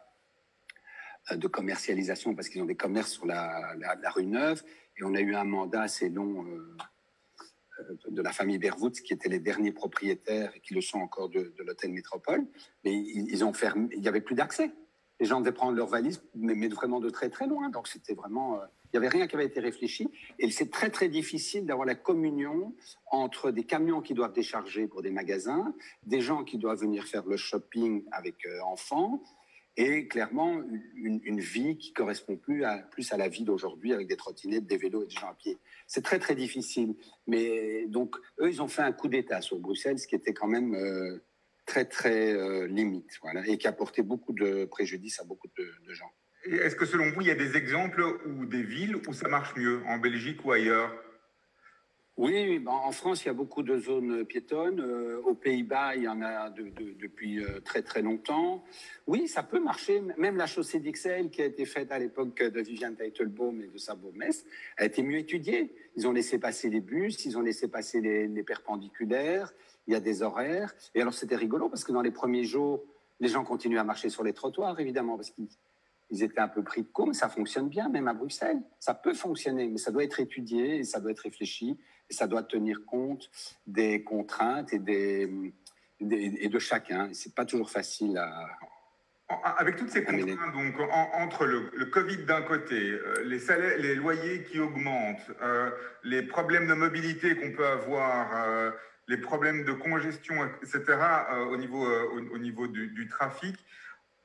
euh, de commercialisation parce qu'ils ont des commerces sur la, rue Neuve, et on a eu un mandat assez long de la famille Berwood, qui étaient les derniers propriétaires et qui le sont encore de, l'hôtel Métropole. Mais ils, ont fermé, il n'y avait plus d'accès. Les gens devaient prendre leurs valises, mais, vraiment de très très loin. Donc c'était vraiment il n'y avait rien qui avait été réfléchi. Et c'est très, très difficile d'avoir la communion entre des camions qui doivent décharger pour des magasins, des gens qui doivent venir faire le shopping avec euh, enfants, et clairement une, vie qui correspond plus à, plus à la vie d'aujourd'hui avec des trottinettes, des vélos et des gens à pied. C'est très, très difficile. Mais donc, eux, ils ont fait un coup d'État sur Bruxelles, ce qui était quand même euh, très, très euh, limite, voilà, et qui a porté beaucoup de préjudice à beaucoup de gens. Est-ce que selon vous, il y a des exemples ou des villes où ça marche mieux, en Belgique ou ailleurs? Oui, ben, en France, il y a beaucoup de zones piétonnes. Euh, aux Pays-Bas, il y en a depuis euh, très très longtemps. Oui, ça peut marcher. Même la chaussée d'Ixelles, qui a été faite à l'époque de Viviane Teitelbaum et de sa bourgmestre, a été mieux étudiée. Ils ont laissé passer les bus, ils ont laissé passer les, les perpendiculaires, il y a des horaires. Et alors, c'était rigolo parce que dans les premiers jours, les gens continuent à marcher sur les trottoirs, évidemment, parce qu'ils ils étaient un peu pris de court, mais ça fonctionne bien, même à Bruxelles. Ça peut fonctionner, mais ça doit être étudié, et ça doit être réfléchi, et ça doit tenir compte des contraintes et, des, et de chacun. C'est pas toujours facile à, avec toutes ces contraintes, donc entre le, Covid d'un côté, euh, les, salaires, les loyers qui augmentent, euh, les problèmes de mobilité qu'on peut avoir, euh, les problèmes de congestion, etc., au niveau, au, niveau du, trafic,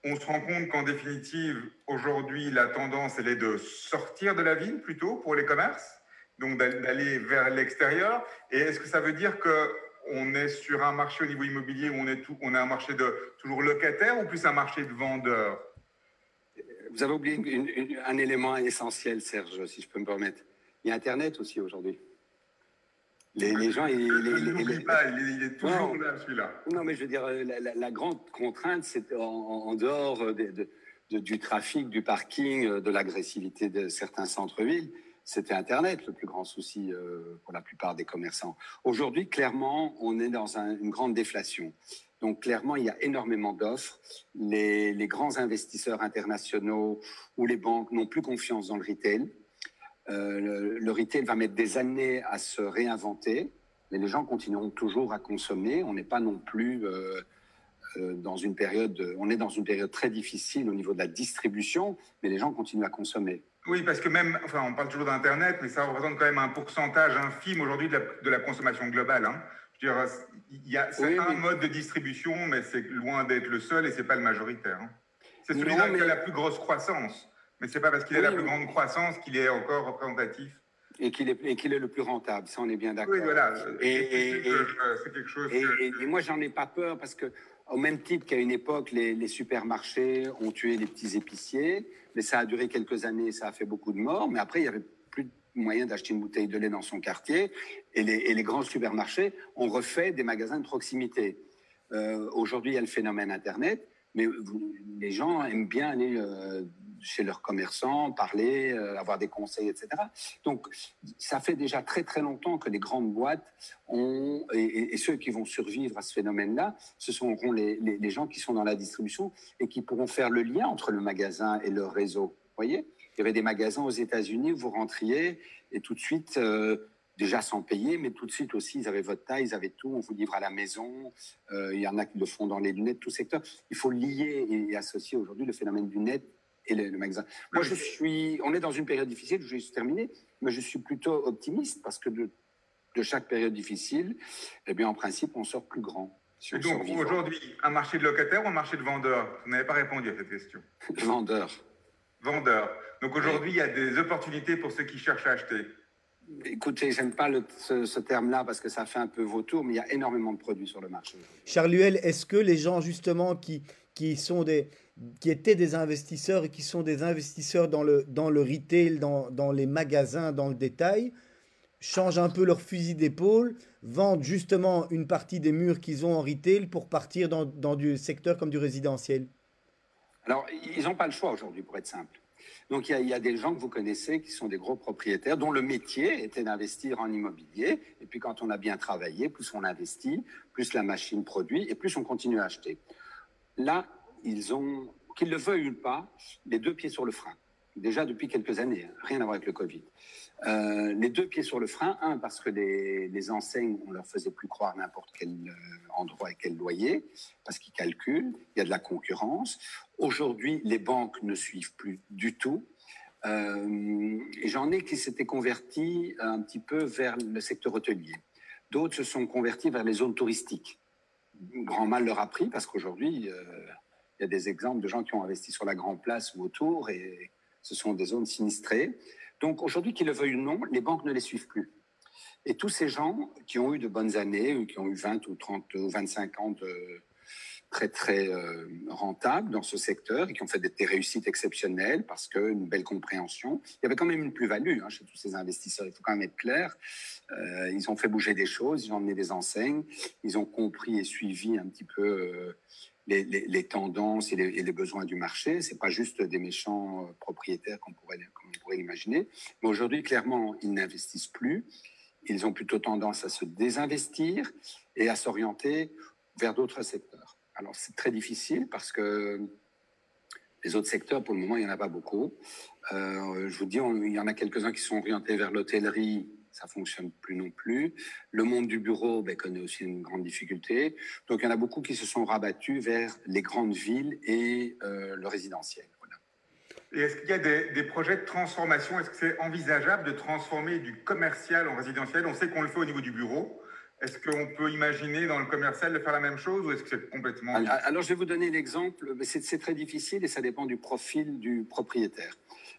on se rend compte qu'en définitive, aujourd'hui, la tendance, elle est de sortir de la ville plutôt pour les commerces, donc d'aller vers l'extérieur. Et est-ce que ça veut dire que on est sur un marché au niveau immobilier où on est, on a un marché de toujours locataire ou plus un marché de vendeur Vous avez oublié un élément essentiel, Serge, si je peux me permettre. Il y a Internet aussi aujourd'hui. Les, gens, il, pas, il, est toujours là, celui-là. Non, mais je veux dire, la, grande contrainte, c'est en, dehors du trafic, du parking, de l'agressivité de certains centres-villes, c'était Internet le plus grand souci euh, pour la plupart des commerçants. Aujourd'hui, clairement, on est dans une grande déflation. Donc, clairement, il y a énormément d'offres. Les, grands investisseurs internationaux ou les banques n'ont plus confiance dans le retail. Euh, le, retail va mettre des années à se réinventer, mais les gens continueront toujours à consommer. On n'est pas non plus euh, dans une période, on est dans une période très difficile au niveau de la distribution, mais les gens continuent à consommer. Oui, parce que même, enfin, on parle toujours d'Internet, mais ça représente quand même un pourcentage infime aujourd'hui de, la, consommation globale. Hein. Je veux dire, il y a, c'est un mode de distribution, mais c'est loin d'être le seul et c'est pas le majoritaire. Hein. C'est celui-là qui a la plus grosse croissance, mais c'est pas parce qu'il a la plus grande croissance qu'il est encore représentatif. Et qu'il est, et qu'il est le plus rentable, ça on est bien d'accord. Oui, voilà. Et, c'est quelque chose. Et, moi j'en ai pas peur parce que au même titre qu'à une époque, les, supermarchés ont tué les petits épiciers, mais ça a duré quelques années, ça a fait beaucoup de morts, mais après, il y avait plus de moyen d'acheter une bouteille de lait dans son quartier, et les, grands supermarchés ont refait des magasins de proximité. Euh, aujourd'hui, il y a le phénomène Internet, mais les gens aiment bien aller euh, chez leurs commerçants, parler, euh, avoir des conseils, etc. Donc, ça fait déjà très très longtemps que les grandes boîtes ont, et, ceux qui vont survivre à ce phénomène-là, ce seront les, les, gens qui sont dans la distribution et qui pourront faire le lien entre le magasin et le réseau. Vous voyez? Il y avait des magasins aux États-Unis où vous rentriez et tout de suite... Euh, déjà sans payer, mais tout de suite aussi, ils avaient votre taille, ils avaient tout, on vous livre à la maison, euh, il y en a qui le font dans les lunettes, tout secteur. Il faut lier et associer aujourd'hui le phénomène du net et le, magasin. Moi, je suis, on est dans une période difficile, je vais juste terminer, mais je suis plutôt optimiste parce que de, de chaque période difficile, eh bien, en principe, on sort plus grand. donc, aujourd'hui, un marché de locataires ou un marché de vendeurs? Vous n'avez pas répondu à cette question. Vendeurs. Vendeurs. Donc, aujourd'hui, il y a des opportunités pour ceux qui cherchent à acheter. Écoutez, j'aime pas le, ce, ce terme-là parce que ça fait un peu vautour, mais il y a énormément de produits sur le marché. Charles Huel, est-ce que les gens justement qui, qui sont des, qui étaient des investisseurs et qui sont des investisseurs dans le, dans le retail, dans, dans les magasins, dans le détail, changent un peu leur fusil d'épaule, vendent justement une partie des murs qu'ils ont en retail pour partir dans, dans du secteur comme du résidentiel Alors, ils n'ont pas le choix aujourd'hui, pour être simple. Donc, il y, y, a, des gens que vous connaissez qui sont des gros propriétaires dont le métier était d'investir en immobilier. Et puis, quand on a bien travaillé, plus on investit, plus la machine produit et plus on continue à acheter. Là, ils ont, qu'ils le veuillent ou pas, les deux pieds sur le frein. Déjà depuis quelques années, hein, rien à voir avec le Covid. Euh, les deux pieds sur le frein, un, parce que les, enseignes, on leur faisait plus croire n'importe quel euh, endroit et quel loyer, parce qu'ils calculent, il y a de la concurrence. Aujourd'hui, les banques ne suivent plus du tout. Euh, j'en ai qui s'étaient convertis un petit peu vers le secteur hôtelier. D'autres se sont convertis vers les zones touristiques. Grand mal leur a pris parce qu'aujourd'hui, des exemples de gens qui ont investi sur la Grande Place ou autour et ce sont des zones sinistrées. Donc aujourd'hui, qu'ils le veuillent ou non, les banques ne les suivent plus. Et tous ces gens qui ont eu de bonnes années, ou qui ont eu 20 ou 30 ou 25 ans de très très euh, rentables dans ce secteur et qui ont fait des, réussites exceptionnelles parce qu'une belle compréhension. Il y avait quand même une plus-value hein, chez tous ces investisseurs, il faut quand même être clair. Euh, ils ont fait bouger des choses, ils ont emmené des enseignes, ils ont compris et suivi un petit peu euh, les, tendances et les, besoins du marché. C'est pas juste des méchants euh, propriétaires qu'on pourrait, pourrait l'imaginer. Mais aujourd'hui, clairement, ils n'investissent plus. Ils ont plutôt tendance à se désinvestir et à s'orienter vers d'autres secteurs. Alors, c'est très difficile parce que les autres secteurs, pour le moment, il n'y en a pas beaucoup. Euh, je vous dis, il y en a quelques-uns qui sont orientés vers l'hôtellerie ça fonctionne plus non plus. Le monde du bureau ben, connaît aussi une grande difficulté. Donc il y en a beaucoup qui se sont rabattus vers les grandes villes et euh, le résidentiel. Et est-ce qu'il y a des, des, projets de transformation? Est-ce que c'est envisageable de transformer du commercial en résidentiel? On sait qu'on le fait au niveau du bureau. Est-ce qu'on peut imaginer dans le commercial de faire la même chose ou est-ce que c'est complètement... Alors, je vais vous donner l'exemple. C'est très difficile et ça dépend du profil du propriétaire.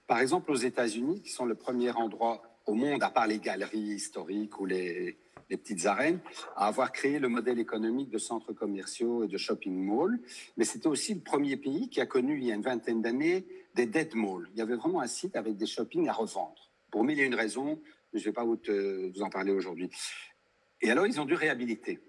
Par exemple, aux États-Unis, qui sont le premier endroit au monde, à part les galeries historiques ou les, petites arènes, à avoir créé le modèle économique de centres commerciaux et de shopping malls. Mais c'était aussi le premier pays qui a connu, il y a une vingtaine d'années, des dead malls. Il y avait vraiment un site avec des shoppings à revendre. Pour mille et une raisons, je ne vais pas vous en parler aujourd'hui. Et alors, ils ont dû réhabiliter.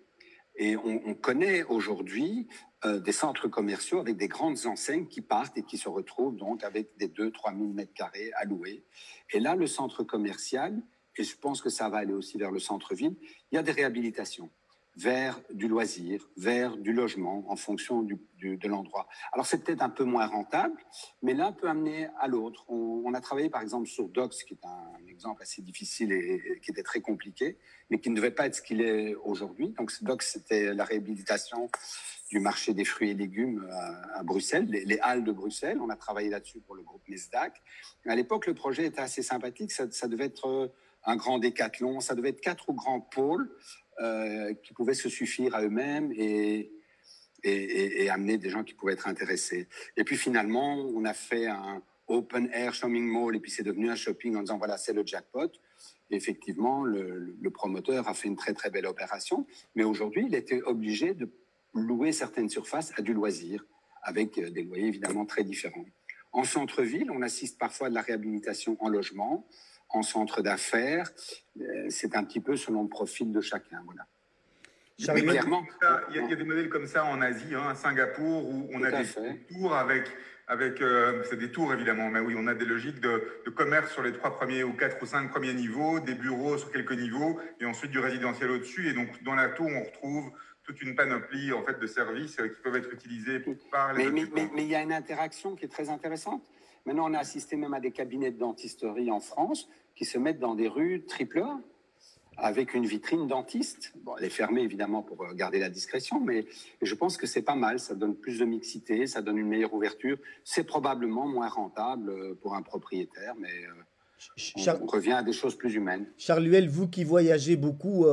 Et on, connaît aujourd'hui euh, des centres commerciaux avec des grandes enseignes qui partent et qui se retrouvent donc avec des 2-3 000 mètres carrés louer. Et là, le centre commercial, et je pense que ça va aller aussi vers le centre-ville, il y a des réhabilitations vers du loisir, vers du logement en fonction de l'endroit. Alors c'est peut-être un peu moins rentable, mais l'un peut amener à l'autre. On, a travaillé par exemple sur Docs, qui est un exemple assez difficile et, qui était très compliqué, mais qui ne devait pas être ce qu'il est aujourd'hui. Donc Docs, c'était la réhabilitation du marché des fruits et légumes à, Bruxelles, les, halles de Bruxelles. On a travaillé là-dessus pour le groupe Mesdac. À l'époque, le projet était assez sympathique. Ça, ça devait être un grand décathlon, ça devait être quatre grands pôles euh, qui pouvaient se suffire à eux-mêmes et, et, amener des gens qui pouvaient être intéressés. Et puis finalement, on a fait un open air shopping mall et puis c'est devenu un shopping en disant voilà, c'est le jackpot. effectivement, le, le, promoteur a fait une très très belle opération, mais aujourd'hui, il était obligé de louer certaines surfaces à du loisir, avec des loyers évidemment très différents. En centre-ville, on assiste parfois à de la réhabilitation en logement, en centre d'affaires. Euh, c'est un petit peu selon le profil de chacun. Voilà. clairement, il y, a, des modèles comme ça en Asie, hein, à Singapour, où on a des tours avec, avec euh, c'est des tours évidemment, mais oui, on a des logiques de, commerce sur les trois premiers ou quatre ou cinq premiers niveaux, des bureaux sur quelques niveaux, et ensuite du résidentiel au-dessus. Et donc dans la tour, on retrouve toute une panoplie en fait de services euh, qui peuvent être utilisés par les. Mais, mais, mais, il y a une interaction qui est très intéressante. Maintenant, on a assisté même à des cabinets de dentisterie en France qui se mettent dans des rues triple A avec une vitrine dentiste. Bon, elle est fermée évidemment pour euh, garder la discrétion, mais je pense que c'est pas mal. Ça donne plus de mixité, ça donne une meilleure ouverture. C'est probablement moins rentable euh, pour un propriétaire, mais euh, on, revient à des choses plus humaines. Charles vous qui voyagez beaucoup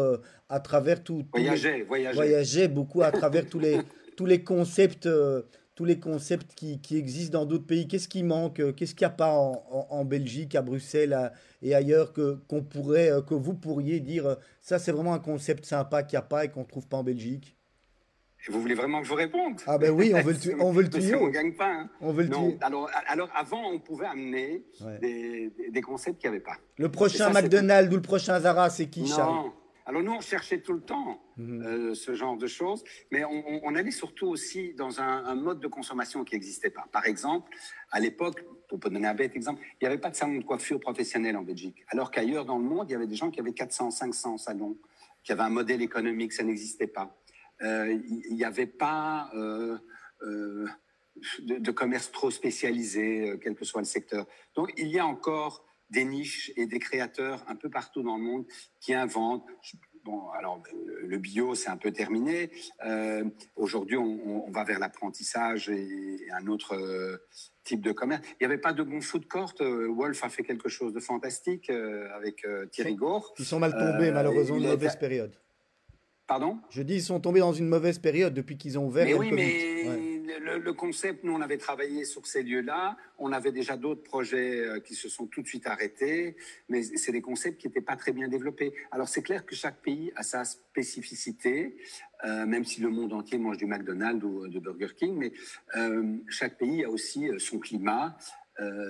à travers tout, voyagez, voyagez. beaucoup à travers tous les tous les concepts tous les concepts qui, existent dans d'autres pays. Qu'est-ce qui manque euh, Qu'est-ce qu'il n'y a pas en, Belgique, à Bruxelles et ailleurs que, qu'on pourrait, euh, que vous pourriez dire euh, ça c'est vraiment un concept sympa qu'il n'y a pas et qu'on ne trouve pas en Belgique? Vous voulez vraiment que je vous réponde? Ah ben oui, on veut le, on veut le tuyau. on gagne pas. Hein. On veut le non, alors, alors, avant, on pouvait amener des, des, concepts qu'il n'y avait pas. Le prochain McDonald's ou le prochain Zara, c'est qui, Charles? Alors nous, on cherchait tout le temps mhm. euh, ce genre de choses, mais on, allait surtout aussi dans un, mode de consommation qui n'existait pas. Par exemple, à l'époque, pour donner un bête exemple, il n'y avait pas de salon de coiffure professionnel en Belgique, alors qu'ailleurs dans le monde, il y avait des gens qui avaient 400, 500 salons, qui avaient un modèle économique, ça n'existait pas. Euh, il n'y avait pas euh, de, de, commerce trop spécialisé, quel que soit le secteur. Donc il y a encore des niches et des créateurs un peu partout dans le monde qui inventent. Bon, alors le bio, c'est un peu terminé. Euh, aujourd'hui, on, va vers l'apprentissage et, un autre euh, type de commerce. Il n'y avait pas de bon food court. Euh, Wolf a fait quelque chose de fantastique avec Thierry Gore. Ils sont mal tombés, malheureusement, une mauvaise période. Pardon? Je dis, ils sont tombés dans une mauvaise période depuis qu'ils ont ouvert. Mais oui, mais le, concept, nous, on avait travaillé sur ces lieux-là. On avait déjà d'autres projets euh, qui se sont tout de suite arrêtés, mais c'est des concepts qui n'étaient pas très bien développés. Alors, c'est clair que chaque pays a sa spécificité, euh, même si le monde entier mange du McDonald's ou de Burger King, mais euh, chaque pays a aussi son climat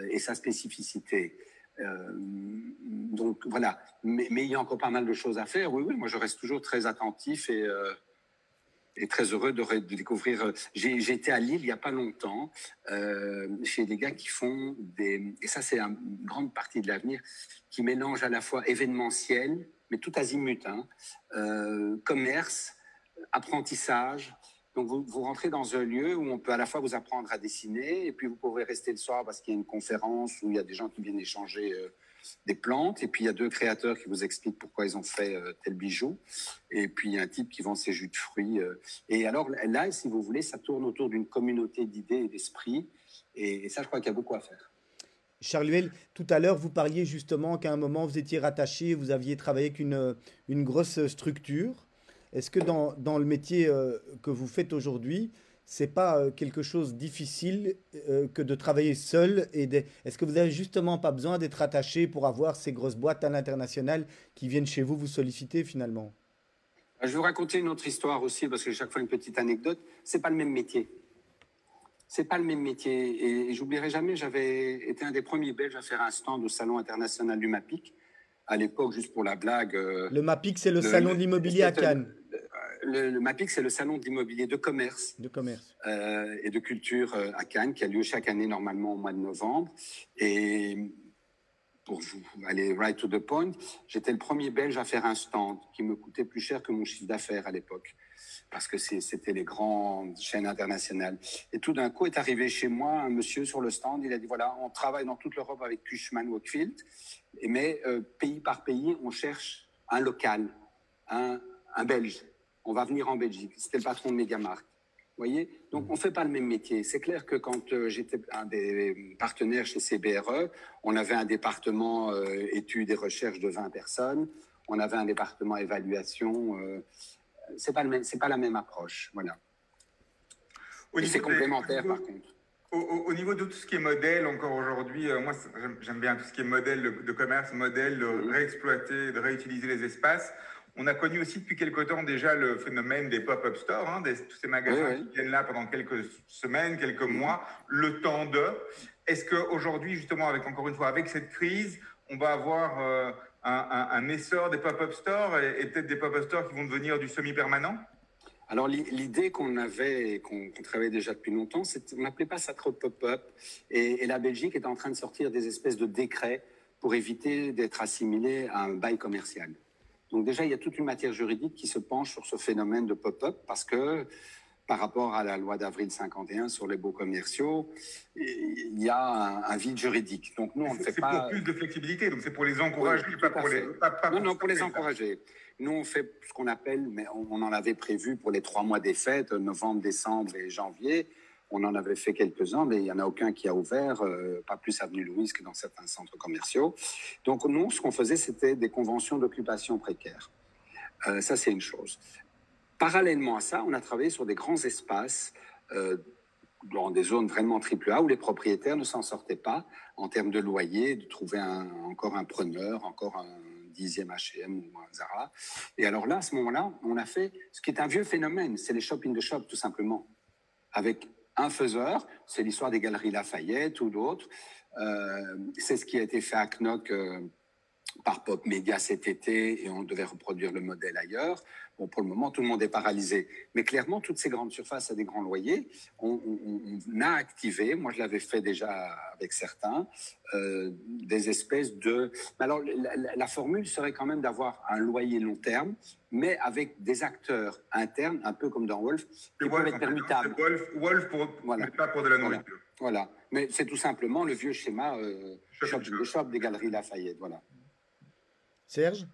et sa spécificité. donc voilà, mais, mais, il y a encore pas mal de choses à faire. Oui, oui, moi je reste toujours très attentif et et très heureux de, découvrir. Euh, été à Lille il n'y a pas longtemps, euh, chez des gars qui font des. Et ça, c'est une grande partie de l'avenir, qui mélange à la fois événementiel, mais tout azimut, hein, euh, commerce, apprentissage. Donc, vous, vous, rentrez dans un lieu où on peut à la fois vous apprendre à dessiner, et puis vous pouvez rester le soir parce qu'il y a une conférence où il y a des gens qui viennent échanger des plantes. Et puis il y a deux créateurs qui vous expliquent pourquoi ils ont fait tel bijou. Et puis il y a un type qui vend ses jus de fruits. Et alors là, si vous voulez, ça tourne autour d'une communauté d'idées et d'esprit. Et, ça, je crois qu'il y a beaucoup à faire. Charles tout à l'heure, vous parliez justement qu'à un moment, vous étiez rattaché, vous aviez travaillé avec une, une grosse structure. Est-ce que dans, dans, le métier que vous faites aujourd'hui, c'est pas euh, quelque chose de difficile euh, que de travailler seul et est-ce que vous n'avez justement pas besoin d'être attaché pour avoir ces grosses boîtes à l'international qui viennent chez vous vous solliciter finalement? Je vais vous raconter une autre histoire aussi parce que chaque fois une petite anecdote. C'est pas le même métier. C'est pas le même métier et, j'oublierai jamais. J'avais été un des premiers Belges à faire un stand au salon international du MAPIC à l'époque, juste pour la blague. Euh, le MAPIC, c'est le, salon de l'immobilier à Cannes le, MAPIC, c'est le salon d'immobilier de commerce, de commerce. Euh, et de culture euh, à Cannes, qui a lieu chaque année normalement au mois de novembre. Et pour vous aller right to the point, j'étais le premier Belge à faire un stand qui me coûtait plus cher que mon chiffre d'affaires à l'époque, parce que c'était les grandes chaînes internationales. Et tout d'un coup est arrivé chez moi un monsieur sur le stand, il a dit voilà, on travaille dans toute l'Europe avec Cushman Wakefield, mais euh, pays par pays, on cherche un local, un, un Belge on va venir en Belgique. C'était le patron de Megamarkt. Vous voyez? Donc, on ne fait pas le même métier. C'est clair que quand euh, j'étais un des partenaires chez CBRE, on avait un département euh, études et recherches de 20 personnes. On avait un département évaluation. Euh, c'est pas c'est pas la même approche. Voilà. C'est complémentaire, par contre. Au, niveau de tout ce qui est modèle, encore aujourd'hui, moi j'aime bien tout ce qui est modèle de, commerce, modèle de réexploiter, de réutiliser les espaces. On a connu aussi depuis quelque temps déjà le phénomène des pop-up stores, hein, tous ces magasins qui viennent là pendant quelques semaines, quelques mois, le temps de. Est-ce qu'aujourd'hui, justement, avec encore une fois, avec cette crise, on va avoir euh, un, essor des pop-up stores et, peut-être des pop-up stores qui vont devenir du semi-permanent? Alors l'idée qu'on avait, qu'on travaillait déjà depuis longtemps, c'est on n'appelait pas ça trop pop-up. Et, et, la Belgique est en train de sortir des espèces de décrets pour éviter d'être assimilé à un bail commercial. Donc déjà, il y a toute une matière juridique qui se penche sur ce phénomène de pop-up parce que par rapport à la loi d'avril 51 sur les baux commerciaux, il y a un, vide juridique. Donc nous, on ne fait pas. C'est pour plus de flexibilité, donc c'est pour les encourager, pas pour les. non, non, pour les encourager. Nous, on fait ce qu'on appelle, mais on, en avait prévu pour les trois mois des fêtes, novembre, décembre et janvier. On en avait fait quelques-uns, mais il n'y en a aucun qui a ouvert, euh, pas plus avenue Louise que dans certains centres commerciaux. Donc nous, ce qu'on faisait, c'était des conventions d'occupation précaire. Euh, ça, c'est une chose. Parallèlement à ça, on a travaillé sur des grands espaces euh, dans des zones vraiment triple A où les propriétaires ne s'en sortaient pas en termes de loyer, de trouver encore un preneur, encore un dixième H&M ou un Zara. Et alors là, à ce moment-là, on a fait ce qui est un vieux phénomène, c'est les shopping de shop tout simplement, avec un faiseur, c'est l'histoire des galeries Lafayette ou d'autres. Euh, c'est ce qui a été fait à Knock euh, par Pop Media cet été et on devait reproduire le modèle ailleurs. Bon, pour le moment, tout le monde est paralysé. Mais clairement, toutes ces grandes surfaces à des grands loyers, on, a activé, moi je l'avais fait déjà avec certains, euh, des espèces de... Alors, la, formule serait quand même d'avoir un loyer long terme, mais avec des acteurs internes, un peu comme dans Wolf, qui peuvent être permutables. Wolf, Wolf pour, mais pas pour de la nourriture. Voilà. Mais c'est tout simplement le vieux schéma euh, shop, shop, des galeries Lafayette. Voilà. Serge?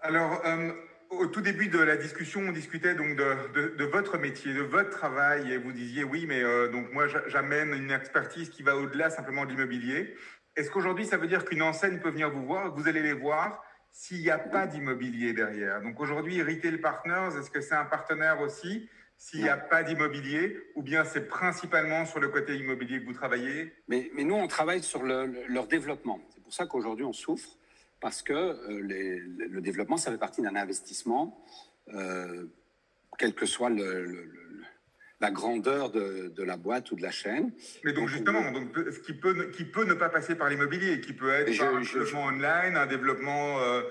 Alors, euh, au tout début de la discussion, on discutait donc de, votre métier, de votre travail, et vous disiez oui, mais euh, donc moi j'amène une expertise qui va au-delà simplement de l'immobilier. Est-ce qu'aujourd'hui ça veut dire qu'une enseigne peut venir vous voir, que vous allez les voir s'il n'y a pas d'immobilier derrière? Donc aujourd'hui, Retail Partners, est-ce que c'est un partenaire aussi s'il n'y a pas d'immobilier, ou bien c'est principalement sur le côté immobilier que vous travaillez? Mais, mais, nous, on travaille sur leur développement. C'est pour ça qu'aujourd'hui, on souffre parce que euh, le développement, ça fait partie d'un investissement, euh, quelle que soit la grandeur de, la boîte ou de la chaîne. Mais donc, justement, donc, ce qui peut, qui peut ne pas passer par l'immobilier, qui peut être un développement online, un développement euh,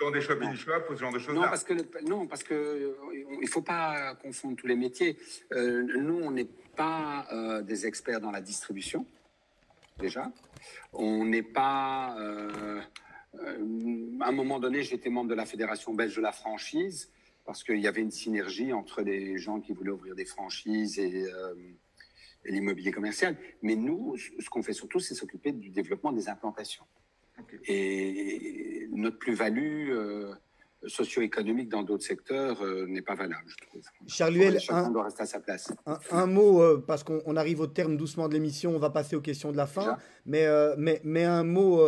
dans des shopping shops, ce genre de choses Non, parce que non, parce que il faut pas confondre tous les métiers. nous, on n'est pas des experts dans la distribution, déjà. On n'est pas euh, à un moment donné, j'étais membre de la Fédération belge de la franchise parce qu'il y avait une synergie entre les gens qui voulaient ouvrir des franchises et, euh, l'immobilier commercial. Mais nous, ce qu'on fait surtout, c'est s'occuper du développement des implantations. Et notre plus-value euh, socio-économique dans d'autres secteurs euh, n'est pas valable, je trouve. Charluel, un, doit rester à sa place. Un, mot, euh, parce qu'on arrive au terme doucement de l'émission, on va passer aux questions de la fin. Mais, mais, mais, un mot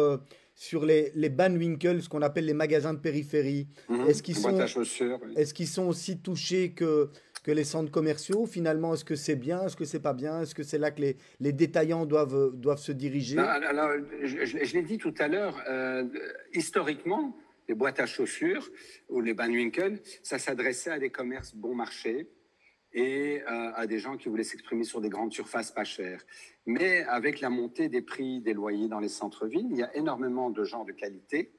sur les, les Banwinkle, ce qu'on appelle les magasins de périphérie. Mhm. Est-ce qu'ils sont, est sont aussi touchés que que les centres commerciaux Finalement, est-ce que c'est bien? Est-ce que c'est pas bien? Est-ce que c'est là que les, les, détaillants doivent, doivent se diriger? Alors, je, l'ai dit tout à l'heure, euh, historiquement, les boîtes à chaussures ou les Banwinkel, ça s'adressait à des commerces bon marché et euh, à des gens qui voulaient s'exprimer sur des grandes surfaces pas chères. Mais avec la montée des prix des loyers dans les centres-villes, il y a énormément de gens de qualité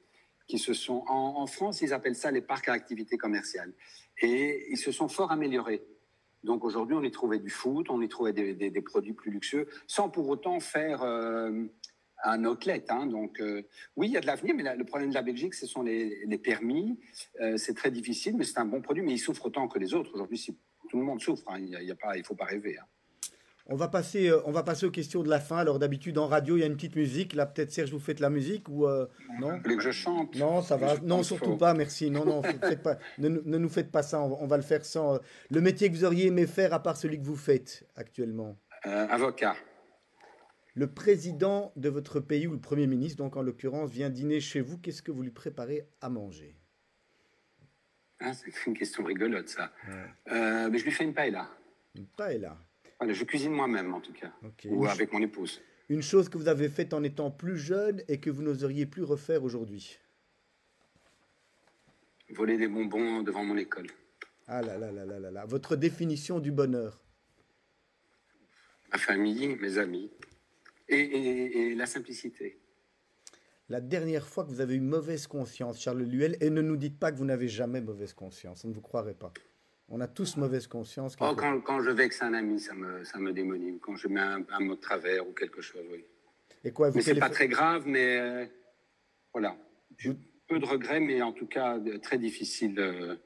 qui se sont, en, France, ils appellent ça les parcs à activité commerciale. Et ils se sont fort améliorés. Donc aujourd'hui, on y trouvait du foot, on y trouvait des, produits plus luxueux, sans pour autant faire euh, un outlet. Hein. Donc euh, oui, il y a de l'avenir, mais le problème de la Belgique, ce sont les, permis. C'est très difficile, mais c'est un bon produit, mais il souffre autant que les autres. Aujourd'hui, tout le monde souffre, hein. il ne faut pas rêver. Hein. On va, passer, euh, on va passer aux questions de la fin. Alors d'habitude en radio il y a une petite musique. Là peut-être Serge vous faites la musique ou euh, non? Vous que je chante? Non ça va. Non surtout pas. Merci. Non non pas, ne, nous faites pas ça. On, va le faire sans. Euh, le métier que vous auriez aimé faire à part celui que vous faites actuellement. avocat. Le président de votre pays ou le premier ministre donc en l'occurrence vient dîner chez vous. Qu'est-ce que vous lui préparez à manger? Ah, c'est une question rigolote ça. mais je lui fais une paella. Une paella je cuisine moi-même en tout cas, ou avec mon épouse. Une chose que vous avez faite en étant plus jeune et que vous n'oseriez plus refaire aujourd'hui Voler des bonbons devant mon école. Ah là là là là là là. Votre définition du bonheur Ma famille, mes amis et, la simplicité. La dernière fois que vous avez eu mauvaise conscience, Charles Luel, et ne nous dites pas que vous n'avez jamais mauvaise conscience, on ne vous croirait pas. On a tous mauvaise conscience. Oh, quand, quand, je vexe un ami, ça me, ça me démonime. Quand je mets un, mot de travers ou quelque chose, oui. Et quoi, mais c'est pas très grave, mais euh, voilà. Peu de regrets, mais en tout cas très difficile de,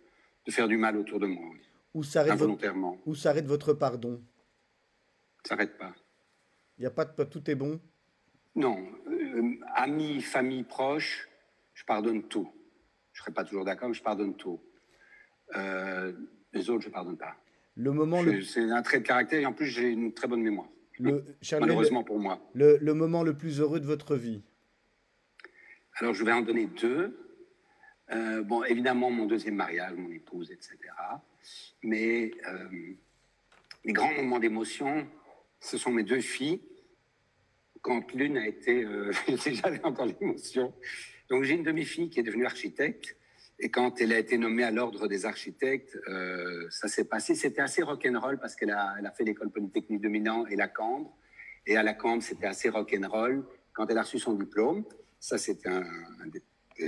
faire du mal autour de moi. Oui. Où s'arrête votre, votre pardon? S'arrête pas. Il n'y a pas de tout est bon? Non, euh, amis, famille proche, je pardonne tout. Je serai pas toujours d'accord, mais je pardonne tout. Euh, les autres, je ne pardonne pas. Le moment C'est un trait de caractère et en plus, j'ai une très bonne mémoire. Le, Malheureusement pour moi. Le, le, moment le plus heureux de votre vie? Alors, je vais en donner deux. Euh, bon, évidemment, mon deuxième mariage, mon épouse, etc. Mais euh, les grands moments d'émotion, ce sont mes deux filles. Quand l'une a été, euh, j'avais encore l'émotion. Donc j'ai une demi-fille qui est devenue architecte et quand elle a été nommée à l'ordre des architectes, euh, ça s'est passé. C'était assez rock'n'roll parce qu'elle a, fait l'école polytechnique de et la Cambre. Et à la Cambre, c'était assez rock'n'roll. Quand elle a reçu son diplôme, ça, c'était un, des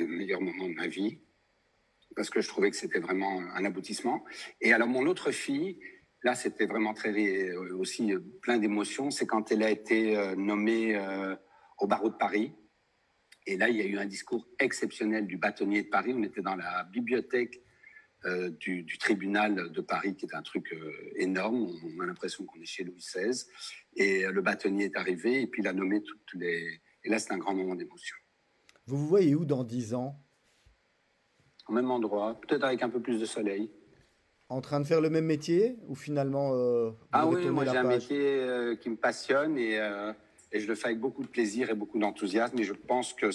meilleurs moments de ma vie parce que je trouvais que c'était vraiment un aboutissement. Et alors, mon autre fille, là, c'était vraiment très euh, aussi euh, plein d'émotions. C'est quand elle a été nommée au barreau de Paris et là, il y a eu un discours exceptionnel du bâtonnier de Paris. On était dans la bibliothèque euh, du, tribunal de Paris, qui est un truc euh, énorme. On, a l'impression qu'on est chez Louis XVI. Et euh, le bâtonnier est arrivé et puis il a nommé toutes les. Et là, c'est un grand moment d'émotion. Vous vous voyez où dans dix ans? Au même endroit, peut-être avec un peu plus de soleil. En train de faire le même métier ou finalement Ah oui, moi j'ai un métier qui me passionne et et je le fais avec beaucoup de plaisir et beaucoup d'enthousiasme. Et je pense que,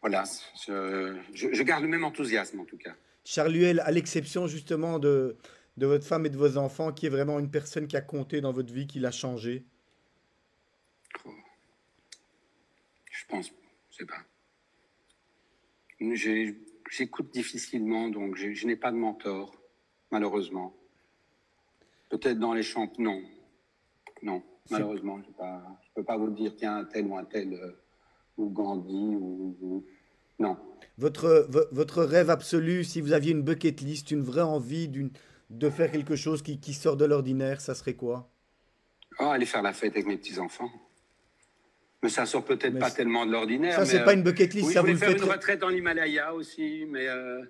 voilà, je, garde le même enthousiasme en tout cas. Charluel, à l'exception justement de, de votre femme et de vos enfants, qui est vraiment une personne qui a compté dans votre vie, qui l'a changé? Oh. Je pense, je sais pas. J'écoute difficilement, donc je n'ai pas de mentor, malheureusement. Peut-être dans les champs, non. Non. Malheureusement, je ne peux pas vous dire, tiens, un tel ou un tel, euh, ou Gandhi, ou, Non. Votre, votre rêve absolu, si vous aviez une bucket list, une vraie envie de faire quelque chose qui, qui sort de l'ordinaire, ça serait quoi? Oh, Aller faire la fête avec mes petits-enfants. Mais ça sort peut-être pas tellement de l'ordinaire. Ça, c'est pas une bucket list. Oui, ça vous faire une retraite dans l'Himalaya aussi, mais euh,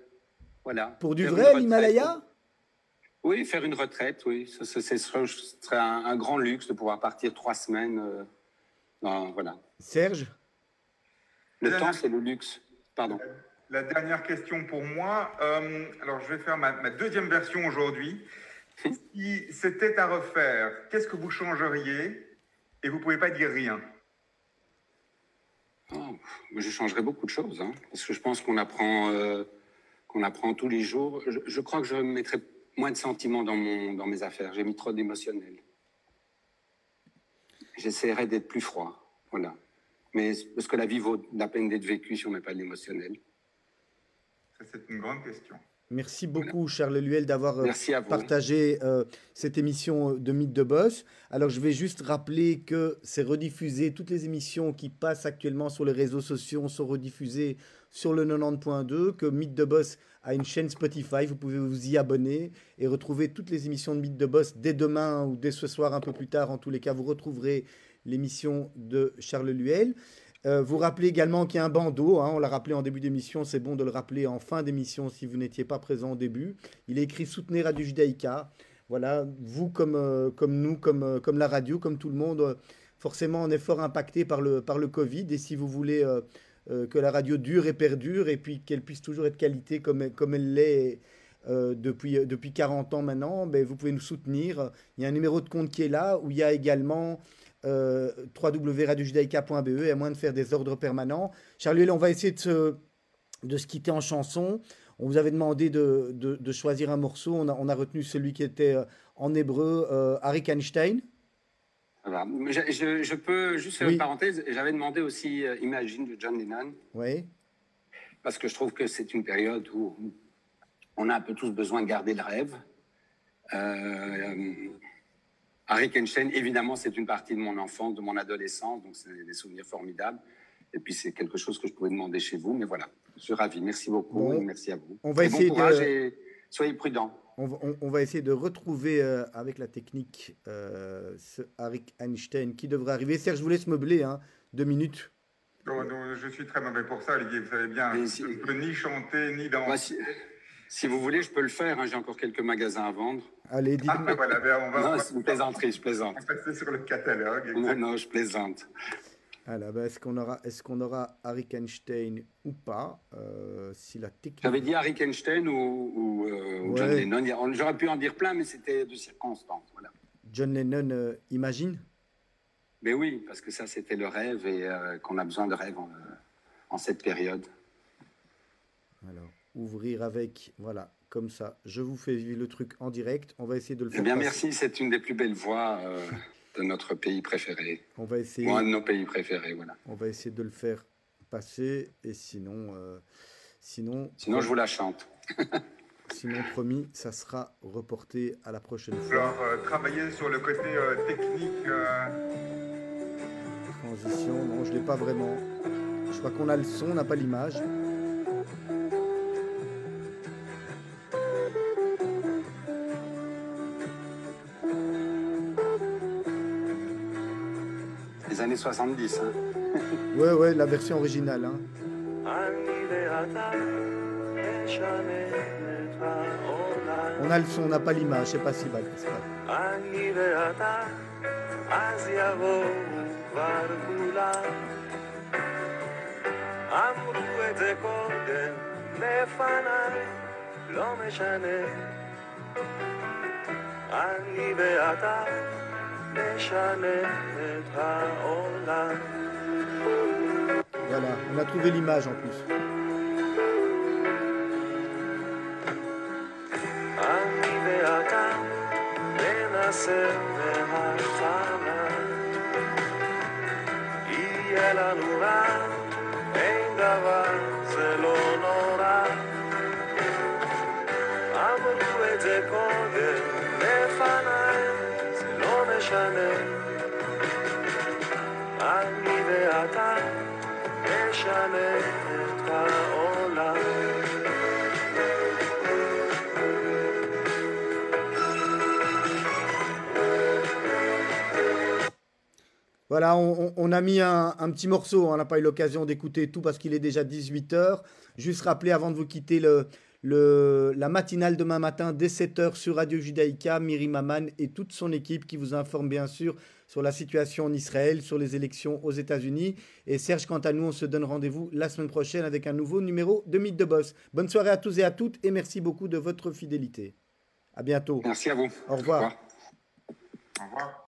voilà. Pour du vrai, l'Himalaya? Oui, faire une retraite, oui. Ce, serait un, grand luxe de pouvoir partir trois semaines. voilà. Serge? Le temps, c'est le luxe. Pardon. La dernière question pour moi. alors, je vais faire ma, deuxième version aujourd'hui. Si c'était à refaire, qu'est-ce que vous changeriez et vous ne pouvez pas dire rien? Oh, Je changerais beaucoup de choses, hein, parce que je pense qu'on apprend, euh, qu'on apprend tous les jours. Je, crois que je mettrais moins de sentiments dans, mon, dans mes affaires. J'ai mis trop d'émotionnel. J'essaierais d'être plus froid, voilà. Mais parce que la vie vaut la peine d'être vécue si on met pas de l'émotionnel C'est une grande question. Merci beaucoup, Charles Luel, d'avoir euh, partagé euh, cette émission de Mythe de Boss. Alors, je vais juste rappeler que c'est rediffusé. Toutes les émissions qui passent actuellement sur les réseaux sociaux sont rediffusées sur le 90.2, que Mythe de Boss a une chaîne Spotify. Vous pouvez vous y abonner et retrouver toutes les émissions de Mythe de Boss dès demain ou dès ce soir, un peu plus tard. En tous les cas, vous retrouverez l'émission de Charles Luel. Euh, vous rappelez également qu'il y a un bandeau, hein, on l'a rappelé en début d'émission, c'est bon de le rappeler en fin d'émission si vous n'étiez pas présent au début. Il est écrit Soutenir Radio Judaïka. Voilà, vous comme, euh, comme nous, comme, euh, comme la radio, comme tout le monde, forcément on est fort impacté par le, par le Covid. Et si vous voulez que la radio dure et perdure et puis qu'elle puisse toujours être qualité comme, comme elle l'est depuis, depuis 40 ans maintenant, ben, vous pouvez nous soutenir. Il y a un numéro de compte qui est là où il y a également euh, www.radiojudaïka.be, à moins de faire des ordres permanents. Charlie, on va essayer de se, de se quitter en chanson. On vous avait demandé de, de, choisir un morceau. On a, on a, retenu celui qui était euh, en hébreu, euh, Harry Einstein. Je, je, peux juste faire une parenthèse. J'avais demandé aussi euh, Imagine de John Lennon. Oui. Parce que je trouve que c'est une période où on a un peu tous besoin de garder le rêve. Euh, Harry Einstein, évidemment, c'est une partie de mon enfance, de mon adolescence, donc c'est des souvenirs formidables. Et puis c'est quelque chose que je pourrais demander chez vous, mais voilà, je suis ravi. Merci beaucoup, merci à vous. On va essayer de... soyez prudents. On va, essayer de retrouver euh, avec la technique euh, ce Harry Einstein qui devrait arriver. Serge, je vous laisse meubler, hein, deux minutes. je suis très mauvais pour ça, Olivier. Vous savez bien, je ne peux ni chanter ni danser. Si vous voulez, je peux le faire. Hein. J'ai encore quelques magasins à vendre. Allez, dites ah, voilà, ben, on va. Non, c'est une plaisanterie, je plaisante. On va passer sur le catalogue. Non, non, je plaisante. Alors, ben, est-ce qu'on aura, est qu'on aura Harry Einstein ou pas euh, Si la technique. J'avais dit Harry Einstein ou, ou, euh, John Lennon. J'aurais pu en dire plein, mais c'était de circonstances. Voilà. John Lennon, euh, imagine Mais oui, parce que ça, c'était le rêve et qu'on a besoin de rêve en, en cette période. Alors ouvrir avec, voilà, comme ça. Je vous fais vivre le truc en direct. On va essayer de le faire. Eh bien, merci. C'est une des plus belles voix euh, de notre pays préféré. On va essayer. un de nos pays préférés, voilà. On va essayer de le faire passer. Et sinon, euh, sinon. Sinon, je vous la chante. sinon, promis, ça sera reporté à la prochaine fois. Alors, euh, travailler sur le côté technique. Transition, non, je l'ai pas vraiment. Je crois qu'on a le son, on n'a pas l'image. Années 70. Hein. ouais, ouais, la version originale. Hein. On a le son, on n'a pas l'image, c'est pas si mal. Voilà, on a trouvé l'image en plus. Voilà, on, a mis un, petit morceau, on n'a pas eu l'occasion d'écouter tout parce qu'il est déjà 18h. Juste rappeler avant de vous quitter la matinale demain matin dès 7h sur Radio Judaïka, Miri Maman et toute son équipe qui vous informe bien sûr sur la situation en Israël, sur les élections aux États-Unis. Et Serge, quant à nous, on se donne rendez-vous la semaine prochaine avec un nouveau numéro de Mythe de Boss. Bonne soirée à tous et à toutes et merci beaucoup de votre fidélité. À bientôt. Merci à vous. Au revoir. Au revoir.